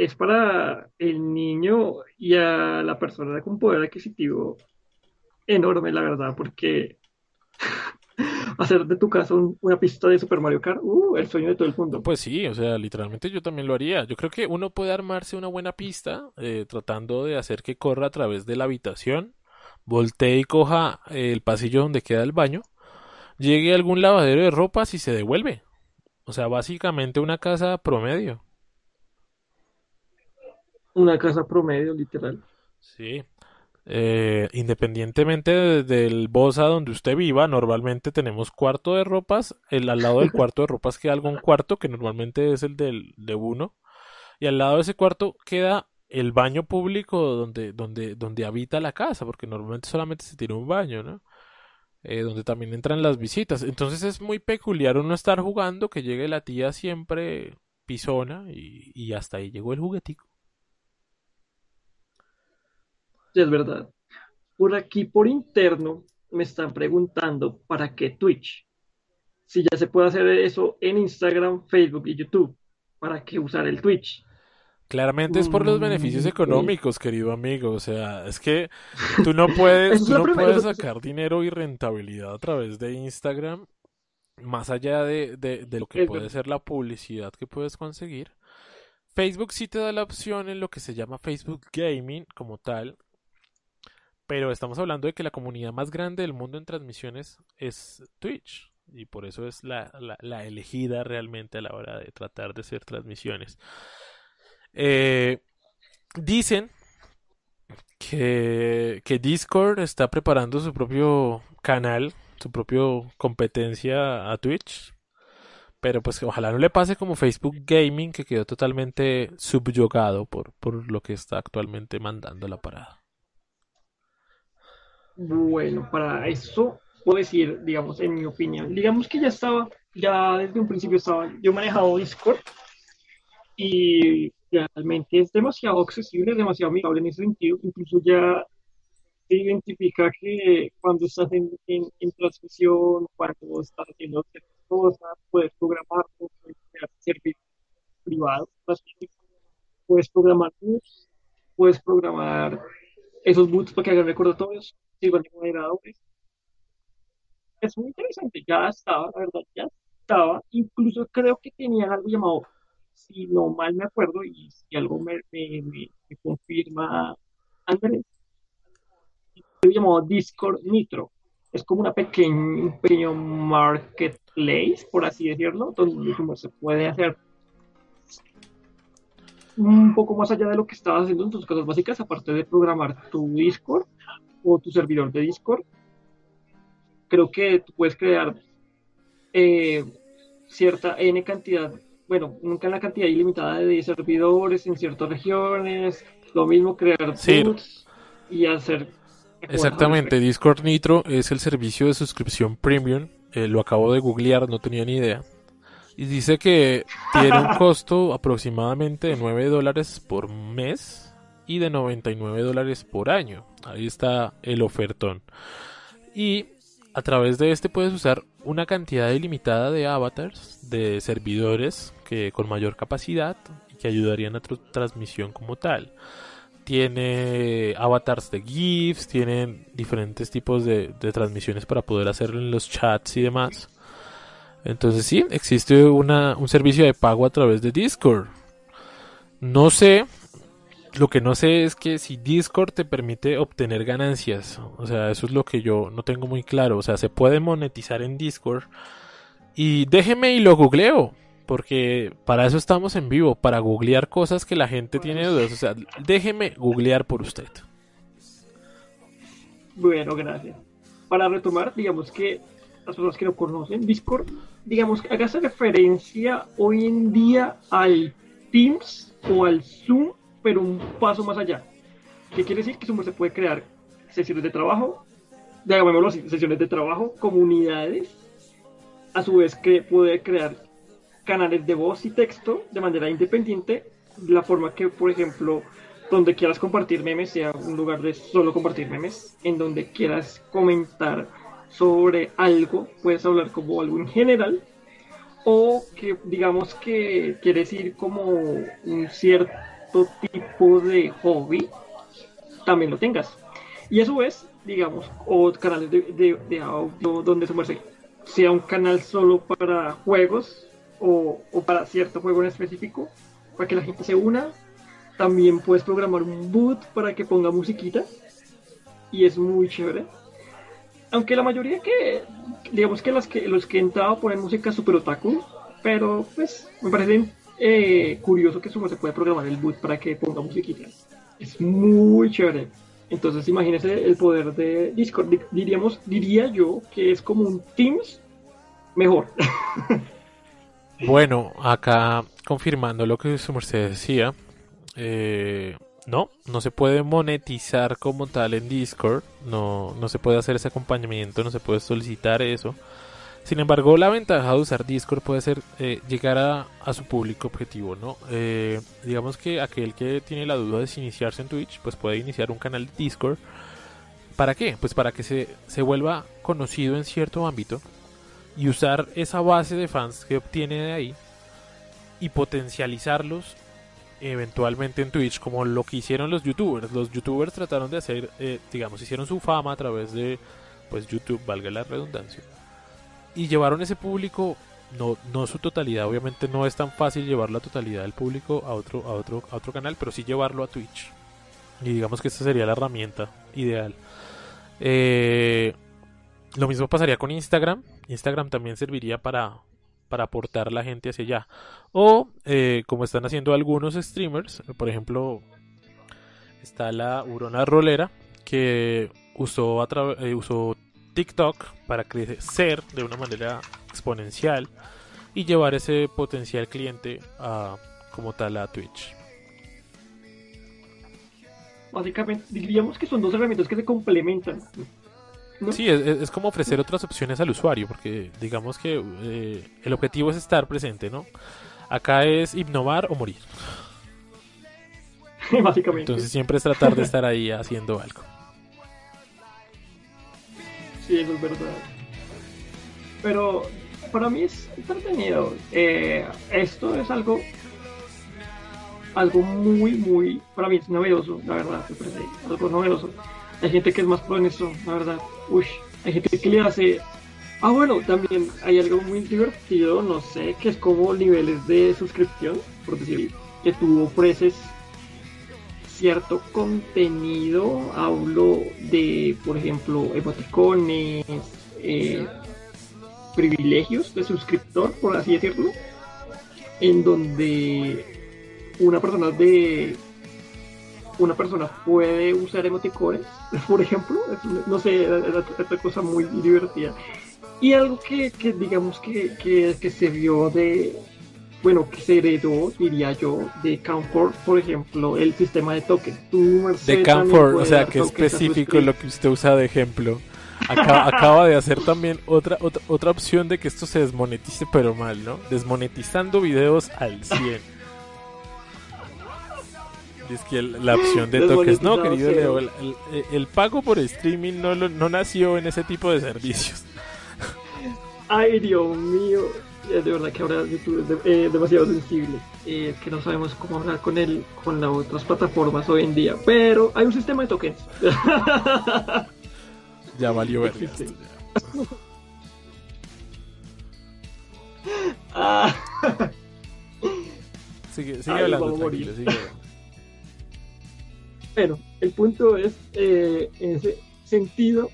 es para el niño y a la persona con poder adquisitivo enorme, la verdad, porque hacer de tu casa una pista de Super Mario Kart, uh, el sueño de todo el mundo. Pues sí, o sea, literalmente yo también lo haría. Yo creo que uno puede armarse una buena pista eh, tratando de hacer que corra a través de la habitación, voltee y coja el pasillo donde queda el baño, llegue a algún lavadero de ropas y se devuelve. O sea, básicamente una casa promedio. Una casa promedio, literal. Sí. Eh, independientemente del bosa donde usted viva, normalmente tenemos cuarto de ropas. El, al lado del cuarto de ropas queda algún cuarto, que normalmente es el del, de uno. Y al lado de ese cuarto queda el baño público donde, donde, donde habita la casa, porque normalmente solamente se tiene un baño, ¿no? Eh, donde también entran las visitas. Entonces es muy peculiar uno estar jugando, que llegue la tía siempre pisona y, y hasta ahí llegó el juguetico. Sí, es verdad. Por aquí, por interno, me están preguntando para qué Twitch. Si ya se puede hacer eso en Instagram, Facebook y YouTube, ¿para qué usar el Twitch? Claramente es por los mm, beneficios económicos, querido amigo. O sea, es que tú no puedes, tú no puedes sacar dinero y rentabilidad a través de Instagram, más allá de, de lo que puede ser la publicidad que puedes conseguir. Facebook sí te da la opción en lo que se llama Facebook Gaming como tal, pero estamos hablando de que la comunidad más grande del mundo en transmisiones es Twitch. Y por eso es la, elegida realmente a la hora de tratar de hacer transmisiones. Eh, dicen que, que Discord está preparando su propio canal, su propio competencia a Twitch. Pero pues ojalá no le pase como Facebook Gaming, que quedó totalmente subyugado por, por lo que está actualmente mandando la parada. Bueno, para eso puedo decir, digamos, en mi opinión, digamos que ya estaba, ya desde un principio estaba, yo he manejado Discord y realmente es demasiado accesible, es demasiado amigable en ese sentido, incluso ya se identifica que cuando estás en, en, transmisión, cuando estás haciendo ciertas cosas, puedes programar, puedes crear servicios privados, puedes programar puedes programar esos boots para que hagan recordatorios, sirvan de moderadores. Es muy interesante, ya estaba, la verdad, ya estaba. Incluso creo que tenían algo llamado, si no mal me acuerdo, y si algo me, me, confirma Andrés, algo llamado Discord Nitro, es como una pequeña, un pequeño marketplace, por así decirlo, donde se puede hacer un poco más allá de lo que estabas haciendo en tus cosas básicas, aparte de programar tu Discord o tu servidor de Discord, creo que tú puedes crear eh, cierta N cantidad, bueno, nunca la cantidad ilimitada de servidores en ciertas regiones, lo mismo crear sí. y hacer... Exactamente, Discord Nitro es el servicio de suscripción premium, eh, lo acabo de googlear, no tenía ni idea. Y dice que tiene un costo aproximadamente de 9 dólares por mes y de 99 dólares por año. Ahí está el ofertón. Y a través de este puedes usar una cantidad ilimitada de avatars, de servidores que con mayor capacidad y que ayudarían a tu transmisión como tal. Tiene avatars de GIFs, tienen diferentes tipos de, transmisiones para poder hacerlo en los chats y demás. Entonces sí, existe una, un servicio de pago a través de Discord. No sé, lo que no sé es que si Discord te permite obtener ganancias. O sea, eso es lo que yo no tengo muy claro. O sea, se puede monetizar en Discord. Y déjeme y lo googleo. Porque para eso estamos en vivo, para googlear cosas que la gente tiene dudas. O sea, déjeme googlear por usted. Bueno, gracias. Para retomar, digamos que las personas que no conocen, Discord, digamos, que hagas referencia hoy en día al Teams o al Zoom, pero un paso más allá. ¿Qué quiere decir? Que Zoom se puede crear sesiones de trabajo, digámoslo así, sesiones de trabajo, comunidades, a su vez que puede crear canales de voz y texto de manera independiente, de la forma que, por ejemplo, donde quieras compartir memes sea un lugar de solo compartir memes, en donde quieras comentar sobre algo, puedes hablar como algo en general, o que digamos que quieres ir como un cierto tipo de hobby, también lo tengas. Y eso es, digamos, o canales de, audio donde se muestre, sea un canal solo para juegos o, o para cierto juego en específico, para que la gente se una. También puedes programar un boot para que ponga musiquita y es muy chévere aunque la mayoría que, digamos que, las que los que he entrado ponen música super otaku, pero pues me parece eh, curioso que se puede programar el boot para que ponga musiquita. Es muy chévere. Entonces imagínese el poder de Discord. Diríamos, diría yo que es como un Teams mejor. bueno, acá confirmando lo que su merced decía, eh, no, no se puede monetizar como tal en Discord, no, no se puede hacer ese acompañamiento, no se puede solicitar eso. Sin embargo, la ventaja de usar Discord puede ser eh, llegar a, su público objetivo, ¿no? Eh, digamos que aquel que tiene la duda de iniciarse en Twitch, pues puede iniciar un canal de Discord. ¿Para qué? Pues para que se, se vuelva conocido en cierto ámbito y usar esa base de fans que obtiene de ahí y potencializarlos eventualmente en Twitch, como lo que hicieron los youtubers. Los youtubers trataron de hacer, eh, digamos, hicieron su fama a través de, pues, YouTube, valga la redundancia. Y llevaron ese público, no, no su totalidad, obviamente no es tan fácil llevar la totalidad del público a otro, a otro, a otro canal, pero sí llevarlo a Twitch. Y digamos que esta sería la herramienta ideal. Eh, lo mismo pasaría con Instagram. Instagram también serviría para, para aportar la gente hacia allá. O eh, como están haciendo algunos streamers, por ejemplo, está la Urona Rolera que usó, eh, usó TikTok para crecer de una manera exponencial y llevar ese potencial cliente a, como tal a Twitch. Básicamente diríamos que son dos herramientas que se complementan. Sí, es, como ofrecer otras opciones al usuario, porque digamos que eh, el objetivo es estar presente, ¿no? Acá es innovar o morir. Básicamente. Entonces siempre es tratar de estar ahí haciendo algo. Sí, eso es verdad. Pero para mí es entretenido. Eh, esto es algo algo muy, muy, para mí es novedoso, la verdad, algo novedoso. Hay gente que es más pro en eso, la verdad. Uy, hay gente que le hace. Ah, bueno, también hay algo muy divertido, no sé, que es como niveles de suscripción, por decir, que tú ofreces cierto contenido, hablo de, por ejemplo, emoticones, eh, privilegios de suscriptor, por así decirlo, en donde una persona de una persona puede usar emoticones, por ejemplo, no sé, es otra cosa muy divertida. Y algo que, digamos que, que, se vio de, bueno, que se heredó, diría yo, de Comfort, por ejemplo, el sistema de token. de Comfort, o sea, que específico lo que usted usa de ejemplo. Acaba, de hacer también otra, otra, otra opción de que esto se desmonetice, pero mal, ¿no? Desmonetizando videos al 100. Es que la opción de toques, no, querido Leo, el, pago por streaming no, no nació en ese tipo de servicios. Ay, Dios mío, de verdad que ahora YouTube es eh, demasiado sensible. Eh, es que no sabemos cómo hablar con él, con las otras plataformas hoy en día, pero hay un sistema de tokens. ya valió ver. ah. sigue, sigue hablando, tranquilo, sigue. Pero el punto es, eh, en ese sentido,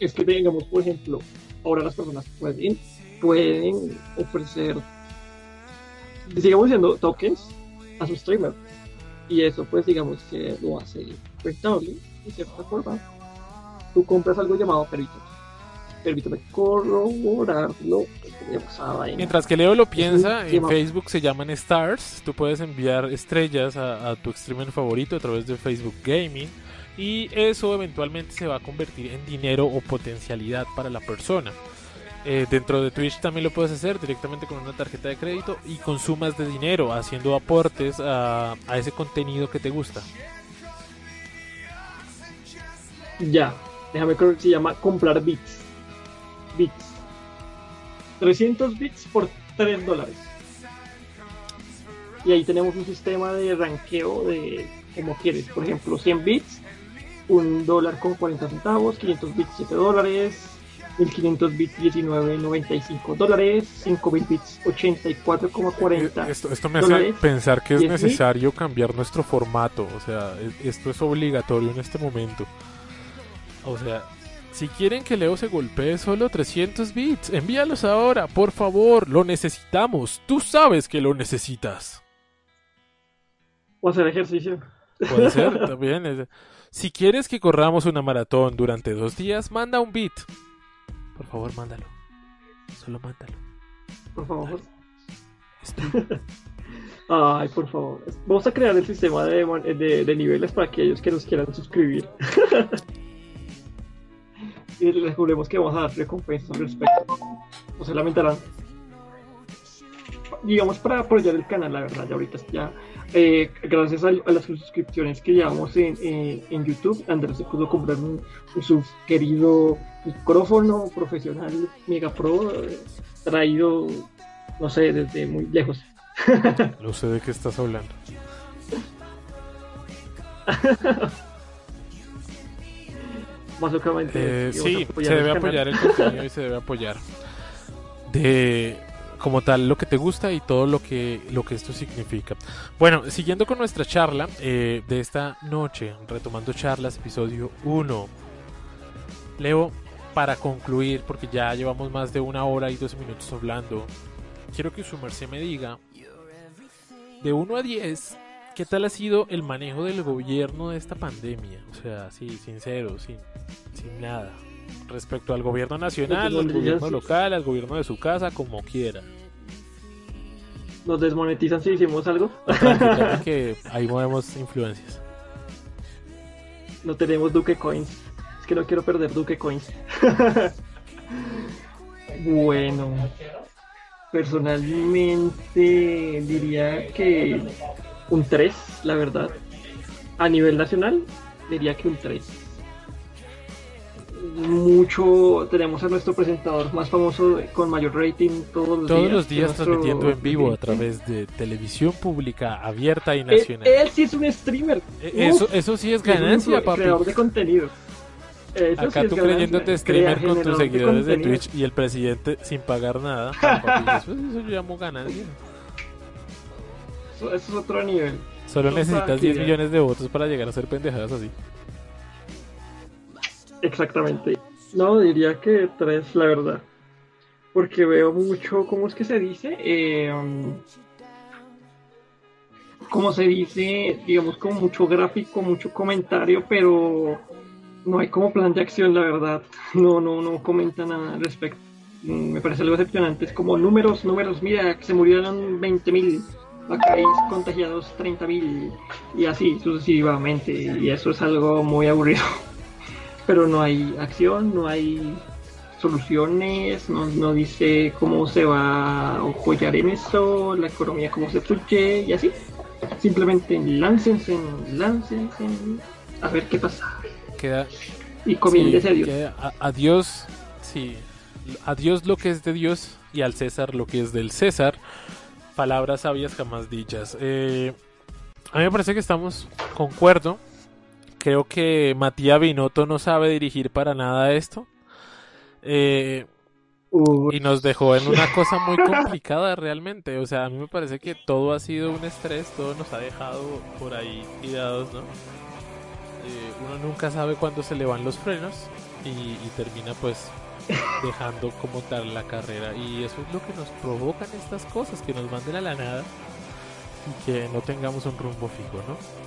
es que tengamos, por ejemplo, ahora las personas pueden, pueden ofrecer, digamos, diciendo tokens a su streamer. Y eso, pues, digamos, que lo hace rentable, de cierta forma. Tú compras algo llamado perito permítame corroborarlo. Mientras que Leo lo piensa, en Facebook se llaman stars. Tú puedes enviar estrellas a, tu streamer favorito a través de Facebook Gaming. Y eso eventualmente se va a convertir en dinero o potencialidad para la persona. Eh, dentro de Twitch también lo puedes hacer directamente con una tarjeta de crédito y consumas de dinero haciendo aportes a, a ese contenido que te gusta. Ya, déjame ver se llama comprar bits bits. 300 bits por 3 dólares. Y ahí tenemos un sistema de ranqueo de como quieres. Por ejemplo, 100 bits, 1 dólar con 40 centavos, 500 bits 7 dólares, 1500 bits 19.95 dólares, 5000 bits 84,40 esto, esto me hace pensar que es necesario cambiar nuestro formato, o sea, esto es obligatorio en este momento. O sea, si quieren que Leo se golpee solo 300 bits, envíalos ahora, por favor, lo necesitamos. Tú sabes que lo necesitas. O hacer ejercicio. Puede ser, también. Si quieres que corramos una maratón durante dos días, manda un bit. Por favor, mándalo. Solo mándalo. Por favor. Ay, por favor. Vamos a crear el sistema de, de niveles para aquellos que nos quieran suscribir. y les juremos que vamos a dar recompensas al respecto. No se lamentarán. Digamos para apoyar el canal, la verdad, ya ahorita ya, eh, gracias a, las suscripciones que llevamos en, en YouTube, Andrés se pudo comprar un, su querido micrófono profesional Mega Pro, eh, traído, no sé, desde muy lejos. No sé de qué estás hablando. básicamente. Eh, sí, se debe apoyar el contenido y se debe apoyar de como tal lo que te gusta y todo lo que lo que esto significa. Bueno, siguiendo con nuestra charla eh, de esta noche, retomando charlas, episodio 1. Leo, para concluir, porque ya llevamos más de una hora y 12 minutos hablando, quiero que su merced me diga de 1 a 10 ¿Qué tal ha sido el manejo del gobierno de esta pandemia? O sea, sí, sincero, sin, sin nada. Respecto al gobierno nacional, al gobierno local, al gobierno de su casa, como quiera. ¿Nos desmonetizan si hicimos algo? que ahí movemos influencias. No tenemos Duque Coins. Es que no quiero perder Duque Coins. bueno, personalmente diría que un 3, la verdad. A nivel nacional, diría que un 3. Mucho, tenemos a nuestro presentador más famoso con mayor rating todos los días. Todos los días transmitiendo en vivo a través de televisión pública abierta y nacional. Él, sí es un streamer. E, eso, eso sí es ganancia, papi. Creador de contenido. Acá tú creyéndote streamer con tus seguidores de, Twitch y el presidente sin pagar nada. eso, eso yo llamo ganancia eso, es otro nivel. Solo necesitas 10 millones de votos para llegar a ser pendejadas así. Exactamente. No, diría que tres, la verdad. Porque veo mucho, ¿cómo es que se dice? Eh, um, como se dice, digamos, con mucho gráfico, mucho comentario, pero no hay como plan de acción, la verdad. No, no, no comenta nada al respecto. Mm, me parece algo decepcionante. Es como números, números, mira, se murieron 20.000, acá hay contagiados 30.000 y así sucesivamente. Y eso es algo muy aburrido. Pero no hay acción, no hay soluciones, no, no dice cómo se va a apoyar en eso, la economía cómo se fluye y así. Simplemente láncense, láncense, a ver qué pasa. Queda, y comiéndese sí, a Dios. a, a Dios, sí, a Dios lo que es de Dios y al César lo que es del César. Palabras sabias jamás dichas. Eh, a mí me parece que estamos concuerdo. Creo que Matías Binotto no sabe dirigir para nada esto. Eh, y nos dejó en una cosa muy complicada realmente. O sea, a mí me parece que todo ha sido un estrés, todo nos ha dejado por ahí tirados, ¿no? Eh, uno nunca sabe cuándo se le van los frenos y, y termina pues dejando como tal la carrera. Y eso es lo que nos provocan estas cosas, que nos manden a la nada y que no tengamos un rumbo fijo, ¿no?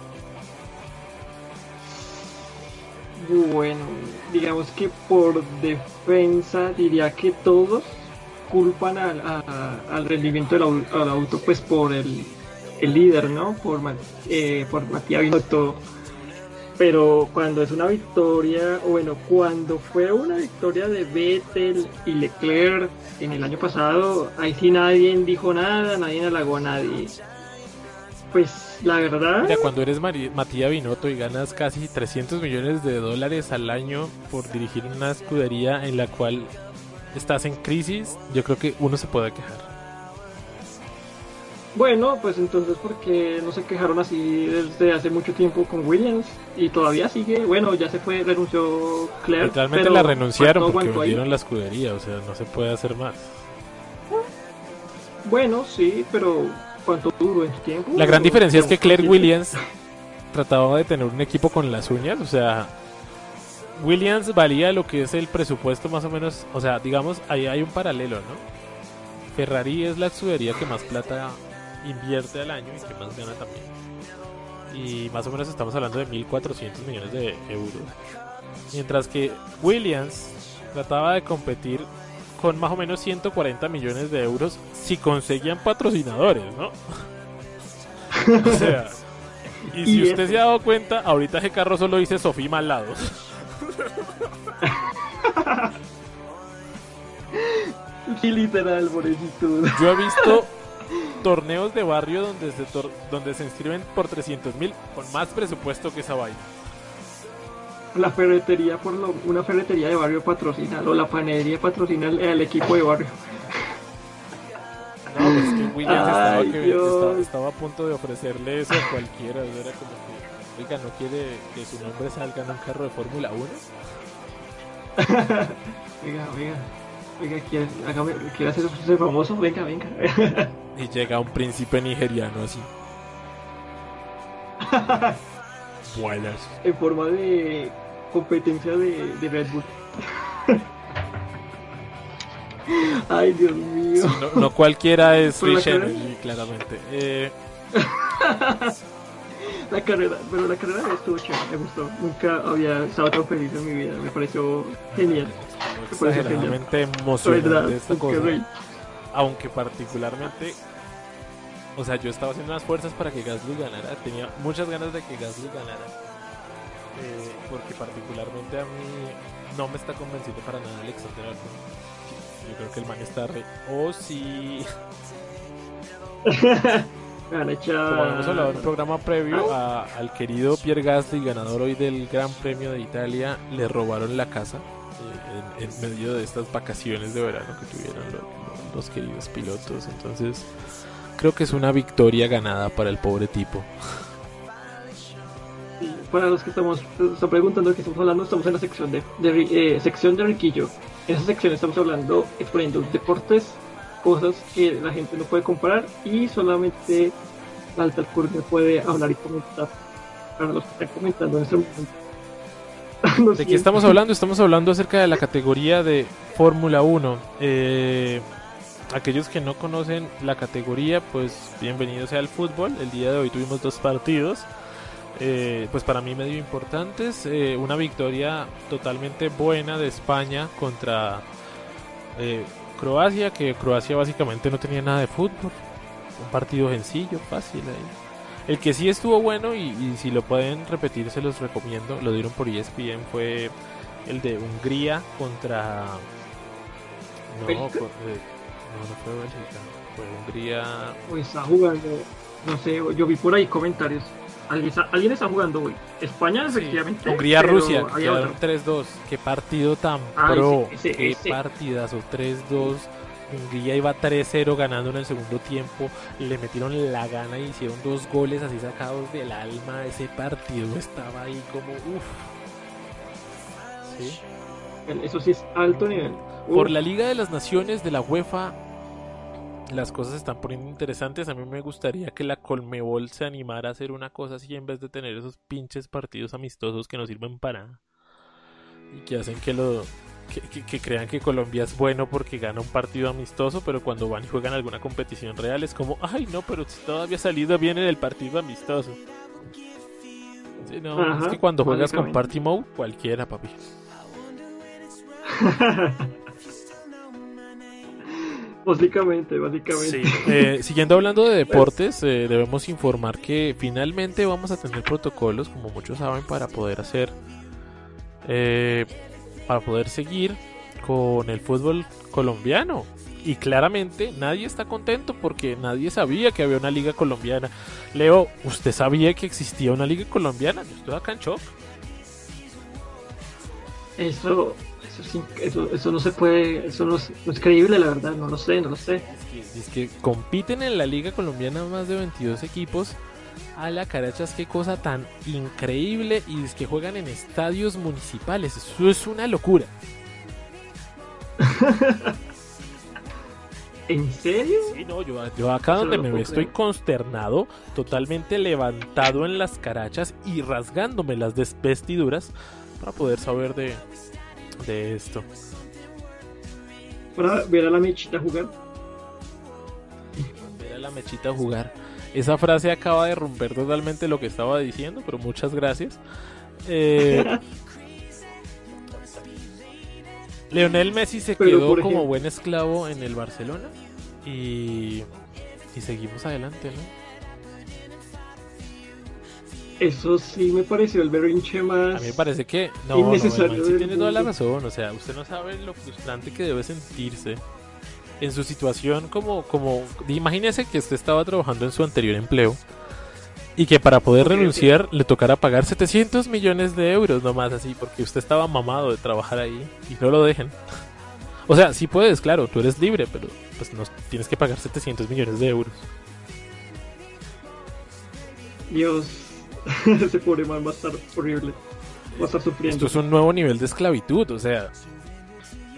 Bueno, digamos que por defensa diría que todos culpan al, al rendimiento del auto pues por el, el líder, ¿no? Por, eh, por Matías Binotto. Pero cuando es una victoria, o bueno, cuando fue una victoria de Vettel y Leclerc en el año pasado, ahí sí nadie dijo nada, nadie halagó a nadie. Pues la verdad... Mira, cuando eres Mari- Matías Binotto y ganas casi 300 millones de dólares al año por dirigir una escudería en la cual estás en crisis, yo creo que uno se puede quejar. Bueno, pues entonces porque no se quejaron así desde hace mucho tiempo con Williams y todavía sigue, bueno, ya se fue, renunció Claire. Literalmente pero la renunciaron ¿cuánto porque ahí? vendieron la escudería, o sea, no se puede hacer más. Bueno, sí, pero ¿cuánto duró en su tiempo? La gran diferencia es que Claire Williams trataba de tener un equipo con las uñas, o sea, Williams valía lo que es el presupuesto más o menos, o sea, digamos, ahí hay un paralelo, ¿no? Ferrari es la escudería que más plata invierte al año y que más gana también. Y más o menos estamos hablando de 1.400 millones de euros. Mientras que Williams trataba de competir con más o menos 140 millones de euros si conseguían patrocinadores, ¿no? o sea, y si Y usted se ha dado cuenta, ahorita ese carro solo dice Sofía al lado. Sí, literal, pobrecito. Yo he visto torneos de barrio donde se, tor- donde se inscriben por 300 mil con más presupuesto que esa vaina. La ferretería, por lo, una ferretería de barrio patrocina, o la panadería patrocina al, al equipo de barrio. No, pues es que Williams estaba, que- estaba, estaba a punto de ofrecerle eso a cualquiera. Era como que, oiga, ¿no quiere que su nombre salga en un carro de Fórmula 1? Oiga, oiga, oiga, ¿quiere, hágame, ¿quiere hacer ser famoso? Venga, venga. Y llega un príncipe nigeriano así. Buenas. en forma de competencia de, de Red Bull. Ay, Dios mío. No, no cualquiera es Rich. Energy, claramente. Eh, La carrera, pero la carrera estuvo chévere, me gustó. Nunca había estado tan feliz en mi vida, me pareció genial. Me pareció genial. emocionante esta cosa. rey. Aunque particularmente, o sea, yo estaba haciendo unas fuerzas para que Gasly ganara. Tenía muchas ganas de que Gasly ganara. Eh, porque particularmente a mí no me está convenciendo para nada Alexander Albon. Yo creo que el man está re... Oh, sí. Como habíamos hablado en un programa previo, a- al querido Pierre Gasly, ganador hoy del Gran Premio de Italia, le robaron la casa eh, en, en medio de estas vacaciones de verano que tuvieron lo- lo- los queridos pilotos. Entonces, creo que es una victoria ganada para el pobre tipo. Para los que estamos están preguntando de qué estamos hablando, estamos en la sección de, eh, sección de Riquillo. En esa sección estamos hablando, exponiendo deportes, cosas que la gente no puede comprar y solamente la alta alcurnia puede hablar y comentar. Para los que están comentando en este momento. ¿De qué estamos hablando? Estamos hablando acerca de la categoría de Fórmula 1. Eh, aquellos que no conocen la categoría, pues bienvenidos sea al fútbol. El día de hoy tuvimos dos partidos. Eh, pues para mí medio importantes. Eh, una victoria totalmente buena de España contra eh, Croacia, que Croacia básicamente no tenía nada de fútbol. Un partido sencillo, fácil ahí. El que sí estuvo bueno y, si lo pueden repetir se los recomiendo, lo dieron por ESPN, fue el de Hungría contra... No, fue, no, no fue Bélgica, fue Hungría... Pues está jugando, no sé, yo vi por ahí comentarios ¿Alguien, está jugando hoy? España, efectivamente. Hungría-Rusia, quedaron 3-2. Qué partido tan pro. Qué partidazo, 3-2. Hungría iba 3-0 ganando en el segundo tiempo. Le metieron la gana y hicieron dos goles así sacados del alma. Ese partido estaba ahí como uff. ¿Sí? Eso sí es alto nivel. Por la Liga de las Naciones de la UEFA las cosas se están poniendo interesantes. A mí me gustaría que la Colmebol se animara a hacer una cosa así en vez de tener esos pinches partidos amistosos que no sirven para y que hacen que lo que, crean que Colombia es bueno porque gana un partido amistoso, pero cuando van y juegan alguna competición real es como, ay no, pero si todavía ha salido bien en el partido amistoso. no, es que cuando juegas con Party Mode, cualquiera, papi. Básicamente, básicamente. Eh, siguiendo hablando de deportes, eh, debemos informar que finalmente vamos a tener protocolos, como muchos saben, para poder hacer, eh, para poder seguir con el fútbol colombiano. Y claramente nadie está contento porque nadie sabía que había una liga colombiana. Leo, ¿usted sabía que existía una liga colombiana? Yo estoy acá en shock. Eso, eso, eso, no se puede, eso no es, creíble, la verdad, no lo sé, no lo sé. Es que, compiten en la Liga Colombiana más de 22 equipos. A la carachas, qué cosa tan increíble. Y es que juegan en estadios municipales. Eso es una locura. ¿En serio? Sí, no, yo, yo acá donde me estoy consternado, totalmente levantado en las carachas y rasgándome las vestiduras para poder saber de, de esto. Para ver a la mechita jugar. Ver a la mechita jugar. Esa frase acaba de romper totalmente lo que estaba diciendo, pero muchas gracias. Eh, Leonel Messi se quedó como buen esclavo en el Barcelona y, y seguimos adelante, ¿no? Eso sí me pareció el berrinche más. A mí me parece que. No, innecesario sí tiene toda la razón. O sea, usted no sabe lo frustrante que debe sentirse en su situación como. como Imagínese que usted estaba trabajando en su anterior empleo y que para poder renunciar le tocara pagar 700 millones de euros nomás así, porque usted estaba mamado de trabajar ahí y no lo dejen. O sea, sí puedes, claro, tú eres libre, pero pues no tienes que pagar 700 millones de euros. Dios, ese pobre man va a estar horrible. Va a estar sufriendo. Esto es un nuevo nivel de esclavitud, o sea,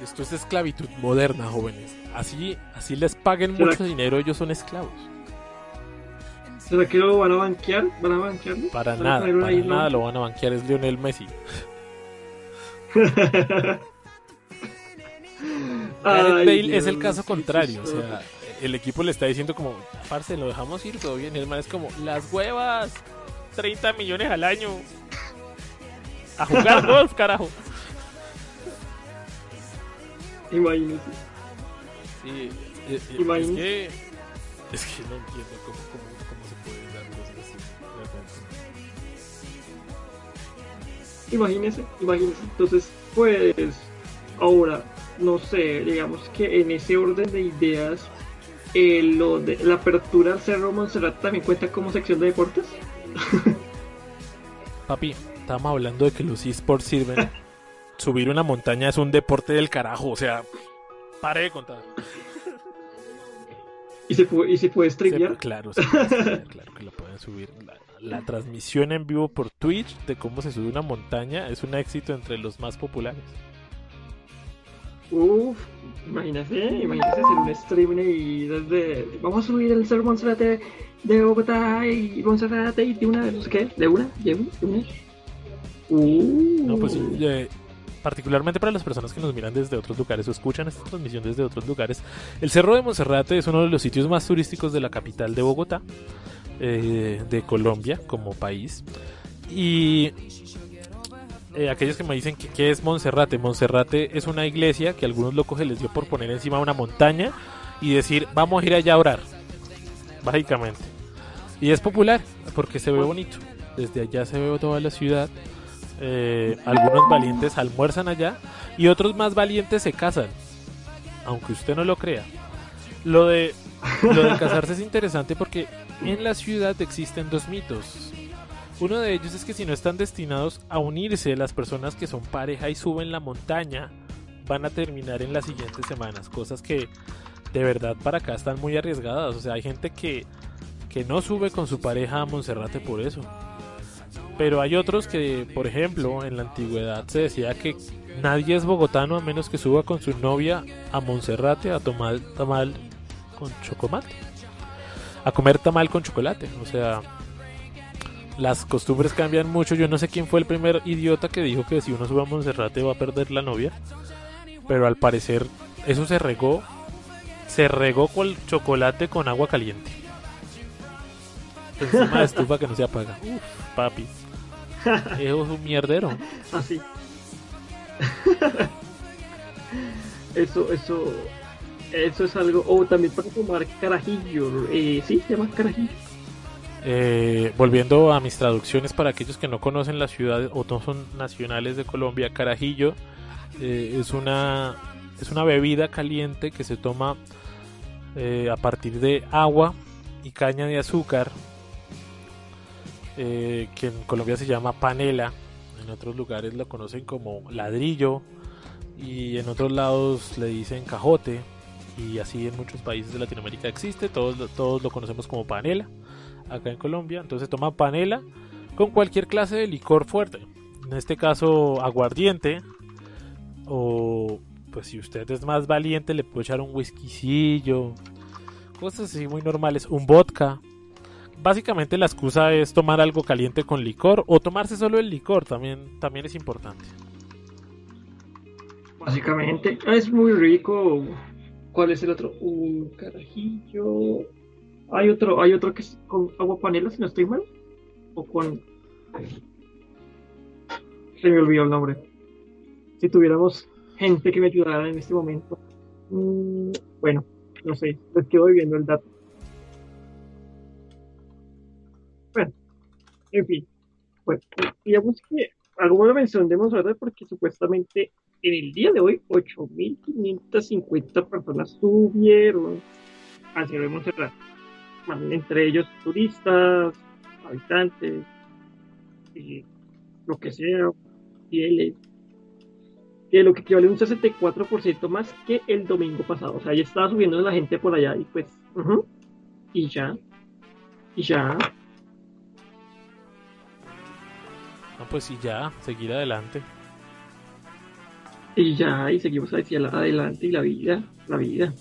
esto es esclavitud moderna, jóvenes. Así, así les paguen mucho dinero, ellos son esclavos. ¿Será que lo van a banquear? ¿Van a banquearlo? Para nada, para nada lo van a banquear, es Lionel Messi. Gareth Bale es el caso contrario, o sea, el equipo le está diciendo como, parce, lo dejamos ir todo bien, y el man es como, las huevas, 30 millones al año. A jugar golf, carajo. Imagínese. Sí, eh, eh, es, que, es que no entiendo cómo, cómo, cómo se puede dar cosas así. Imagínese, imagínese. Entonces, pues, ahora, no sé, digamos que en ese orden de ideas, eh, lo de la apertura al Cerro Montserrat también cuenta como sección de deportes. Papi, estamos hablando de que los esports sirven. Subir una montaña es un deporte del carajo, o sea, pare de contar. ¿Y se puede, y se puede streamear? claro, claro que lo pueden subir. La, transmisión en vivo por Twitch de cómo se sube una montaña es un éxito entre los más populares. Uf, imagínese, imagínese hacer un streaming y desde. Vamos a subir el ser Monserrate de Bogotá y Monserrate y de una, no sé qué, de una, de una, de una. Uh. No, pues eh, particularmente para las personas que nos miran desde otros lugares o escuchan esta transmisión desde otros lugares, el Cerro de Monserrate es uno de los sitios más turísticos de la capital de Bogotá, eh, de Colombia como país. Y eh, aquellos que me dicen que qué es Monserrate, Monserrate es una iglesia que algunos locos se les dio por poner encima de una montaña y decir vamos a ir allá a orar, básicamente. Y es popular porque se ve bonito. Desde allá se ve toda la ciudad. Eh, algunos valientes almuerzan allá y otros más valientes se casan, aunque usted no lo crea. Lo de, lo de casarse es interesante porque en la ciudad existen dos mitos. Uno de ellos es que si no están destinados a unirse las personas que son pareja y suben la montaña, van a terminar en las siguientes semanas. Cosas que de verdad para acá están muy arriesgadas. O sea, hay gente que, que no sube con su pareja a Monserrate por eso. Pero hay otros que, por ejemplo, en la antigüedad se decía que nadie es bogotano a menos que suba con su novia a Monserrate a tomar tamal con chocolate. A comer tamal con chocolate. O sea, las costumbres cambian mucho. Yo no sé quién fue el primer idiota que dijo que si uno sube a Monserrate va a perder la novia. Pero al parecer eso se regó. Se regó con chocolate con agua caliente. Encima de estufa que no se apaga. Uf, papi. Eso es un mierdero. Así. eso, eso. Eso es algo. O también para tomar carajillo. Eh, sí, se llama carajillo. Eh, volviendo a mis traducciones para aquellos que no conocen la ciudad o no son nacionales de Colombia, carajillo eh, es una es una bebida caliente que se toma eh, a partir de agua y caña de azúcar que en Colombia se llama panela en otros lugares lo conocen como ladrillo y en otros lados le dicen cajote y así en muchos países de Latinoamérica existe todos, todos lo conocemos como panela acá en Colombia. Entonces toma panela con cualquier clase de licor fuerte. En este caso aguardiente. O pues si usted es más valiente le puede echar un whiskycillo. Cosas así muy normales. Un vodka. Básicamente la excusa es tomar algo caliente con licor o tomarse solo el licor. También, también es importante. Básicamente es muy rico. ¿Cuál es el otro? Un carajillo. Hay otro, hay otro que es con agua panela, si no estoy mal. O con. Se me olvidó el nombre. Si tuviéramos gente que me ayudara en este momento. Mm, bueno, no sé, les quedo viendo el dato. En fin. Bueno, digamos que algo de mención de Monserrate porque supuestamente en el día de hoy 8.550 personas subieron hacia Monserrate entre ellos turistas, habitantes, y lo que sea, fieles, que lo que equivale a un 64% más que el domingo pasado. O sea, ya estaba subiendo la gente por allá y pues, y ya, y ya. No, pues y ya, seguir adelante. Y ya, y seguimos hacia adelante y la vida, la vida.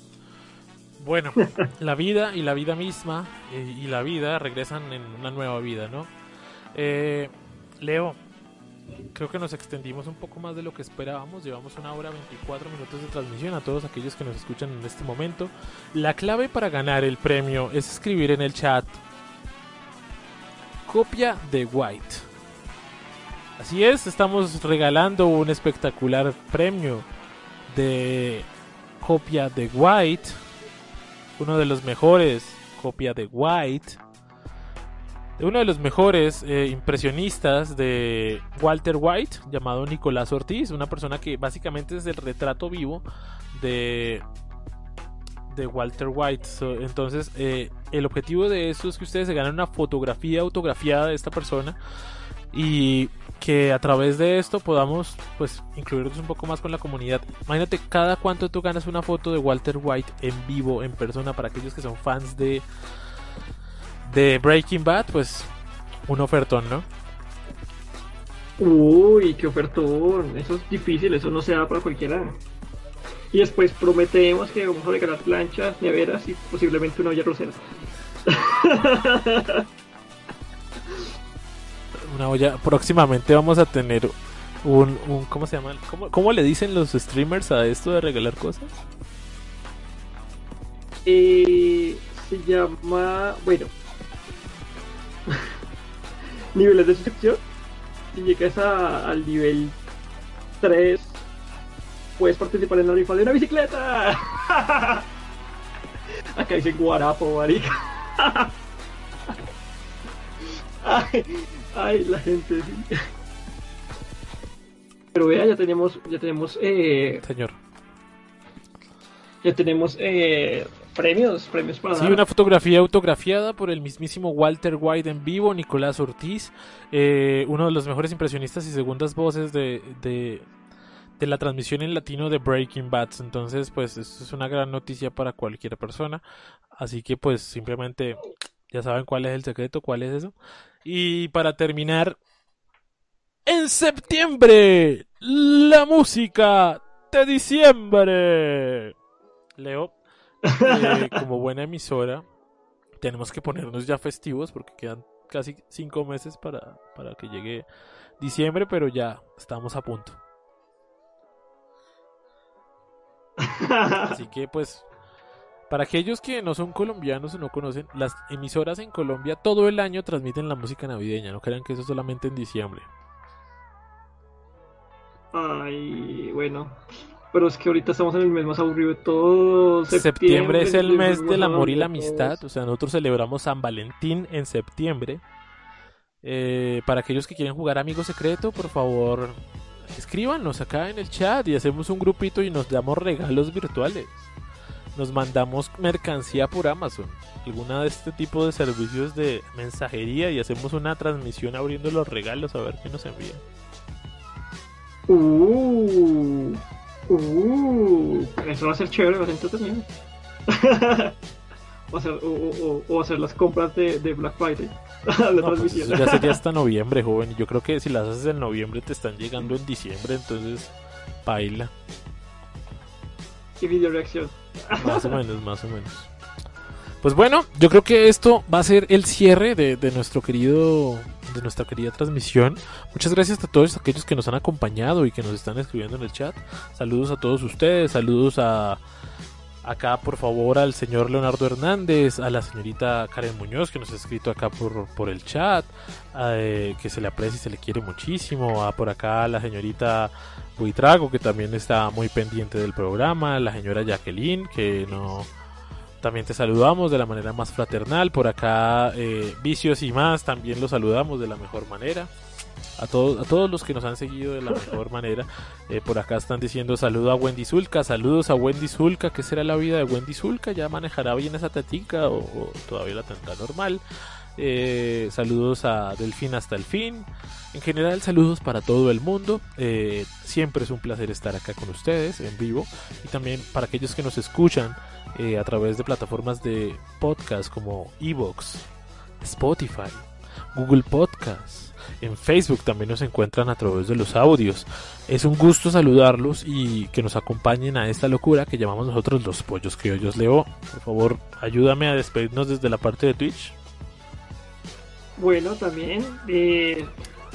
Bueno, la vida y la vida misma eh, y la vida regresan en una nueva vida, ¿no? Eh, Leo, creo que nos extendimos un poco más de lo que esperábamos. Llevamos una hora 24 minutos de transmisión a todos aquellos que nos escuchan en este momento. La clave para ganar el premio es escribir en el chat copia de White. Así es, estamos regalando un espectacular premio de copia de White uno de los mejores, copia de White, de uno de los mejores eh, impresionistas de Walter White, llamado Nicolás Ortiz, una persona que básicamente es el retrato vivo de, de Walter White. entonces, eh, el objetivo de esto es que ustedes se ganen una fotografía autografiada de esta persona y que a través de esto podamos pues incluirnos un poco más con la comunidad. Imagínate cada cuánto tú ganas una foto de Walter White en vivo, en persona, para aquellos que son fans de de Breaking Bad, pues un ofertón, ¿no? Uy, qué ofertón, eso es difícil, eso no se da para cualquiera. Y después prometemos que vamos a regalar planchas, neveras y posiblemente una olla rosera. una olla. Próximamente vamos a tener un, un ¿cómo se llama? ¿Cómo, ¿Cómo, le dicen los streamers a esto de regalar cosas? Eh, se llama, bueno, niveles de suscripción. Si llegas al nivel 3, puedes participar en la rifa de una bicicleta. Acá dicen guarapo, marica. ay, la gente. Pero vea, ya tenemos, ya tenemos, eh, señor, ya tenemos eh, premios, premios para sí, una fotografía autografiada por el mismísimo Walter White en vivo, Nicolás Ortiz, eh, uno de los mejores impresionistas y segundas voces de, de, de, la transmisión en latino de Breaking Bad. Entonces, pues, esto es una gran noticia para cualquier persona. Así que, pues, simplemente ya saben cuál es el secreto, cuál es eso. Y para terminar, en septiembre, la música de diciembre. Leo, eh, como buena emisora, tenemos que ponernos ya festivos porque quedan casi cinco meses para, para que llegue diciembre, pero ya estamos a punto. Así que pues, para aquellos que no son colombianos o no conocen, las emisoras en Colombia todo el año transmiten la música navideña, no crean que eso es solamente en diciembre. Ay, bueno. Pero es que ahorita estamos en el mes más aburrido de todo. Septiembre, es el mes del amor y la amistad. O sea, nosotros celebramos San Valentín en septiembre. Eh, para aquellos que quieren jugar Amigo Secreto, por favor, escríbanos acá en el chat y hacemos un grupito y nos damos regalos virtuales. Nos mandamos mercancía por Amazon, alguna de este tipo de servicios de mensajería y hacemos una transmisión abriendo los regalos a ver qué nos envían. Uh, uh, eso va a ser chévere, va a ser entretenido. o, hacer, o, o, hacer las compras de, de Black Friday. la no, pues eso ya sería hasta noviembre, joven. Yo creo que si las haces en noviembre te están llegando en diciembre, entonces baila. Y video reacción. Más o menos, más o menos. Pues bueno, yo creo que esto va a ser el cierre de, de nuestro querido de nuestra querida transmisión. Muchas gracias a todos aquellos que nos han acompañado y que nos están escribiendo en el chat. Saludos a todos ustedes, saludos a acá por favor al señor Leonardo Hernández, a la señorita Karen Muñoz que nos ha escrito acá por, por el chat, eh, que se le aprecia y se le quiere muchísimo, a por acá a la señorita Buitrago que también está muy pendiente del programa, la señora Jacqueline que no también te saludamos de la manera más fraternal. Por acá, eh, Vicios y más, también los saludamos de la mejor manera. A todos, a todos los que nos han seguido de la mejor manera. Eh, por acá están diciendo saludo a Wendy Zulka, saludos a Wendy Zulka. ¿Qué será la vida de Wendy Zulka? ¿Ya manejará bien esa tatica o, todavía la tendrá normal? Eh, saludos a Delfín hasta el fin. En general, saludos para todo el mundo. Eh, siempre es un placer estar acá con ustedes en vivo. Y también para aquellos que nos escuchan a través de plataformas de podcast como Evox, Spotify, Google Podcast. En Facebook también nos encuentran a través de los audios. Es un gusto saludarlos y que nos acompañen a esta locura que llamamos nosotros los pollos criollos Leo. Por favor, ayúdame a despedirnos desde la parte de Twitch. Bueno, también eh,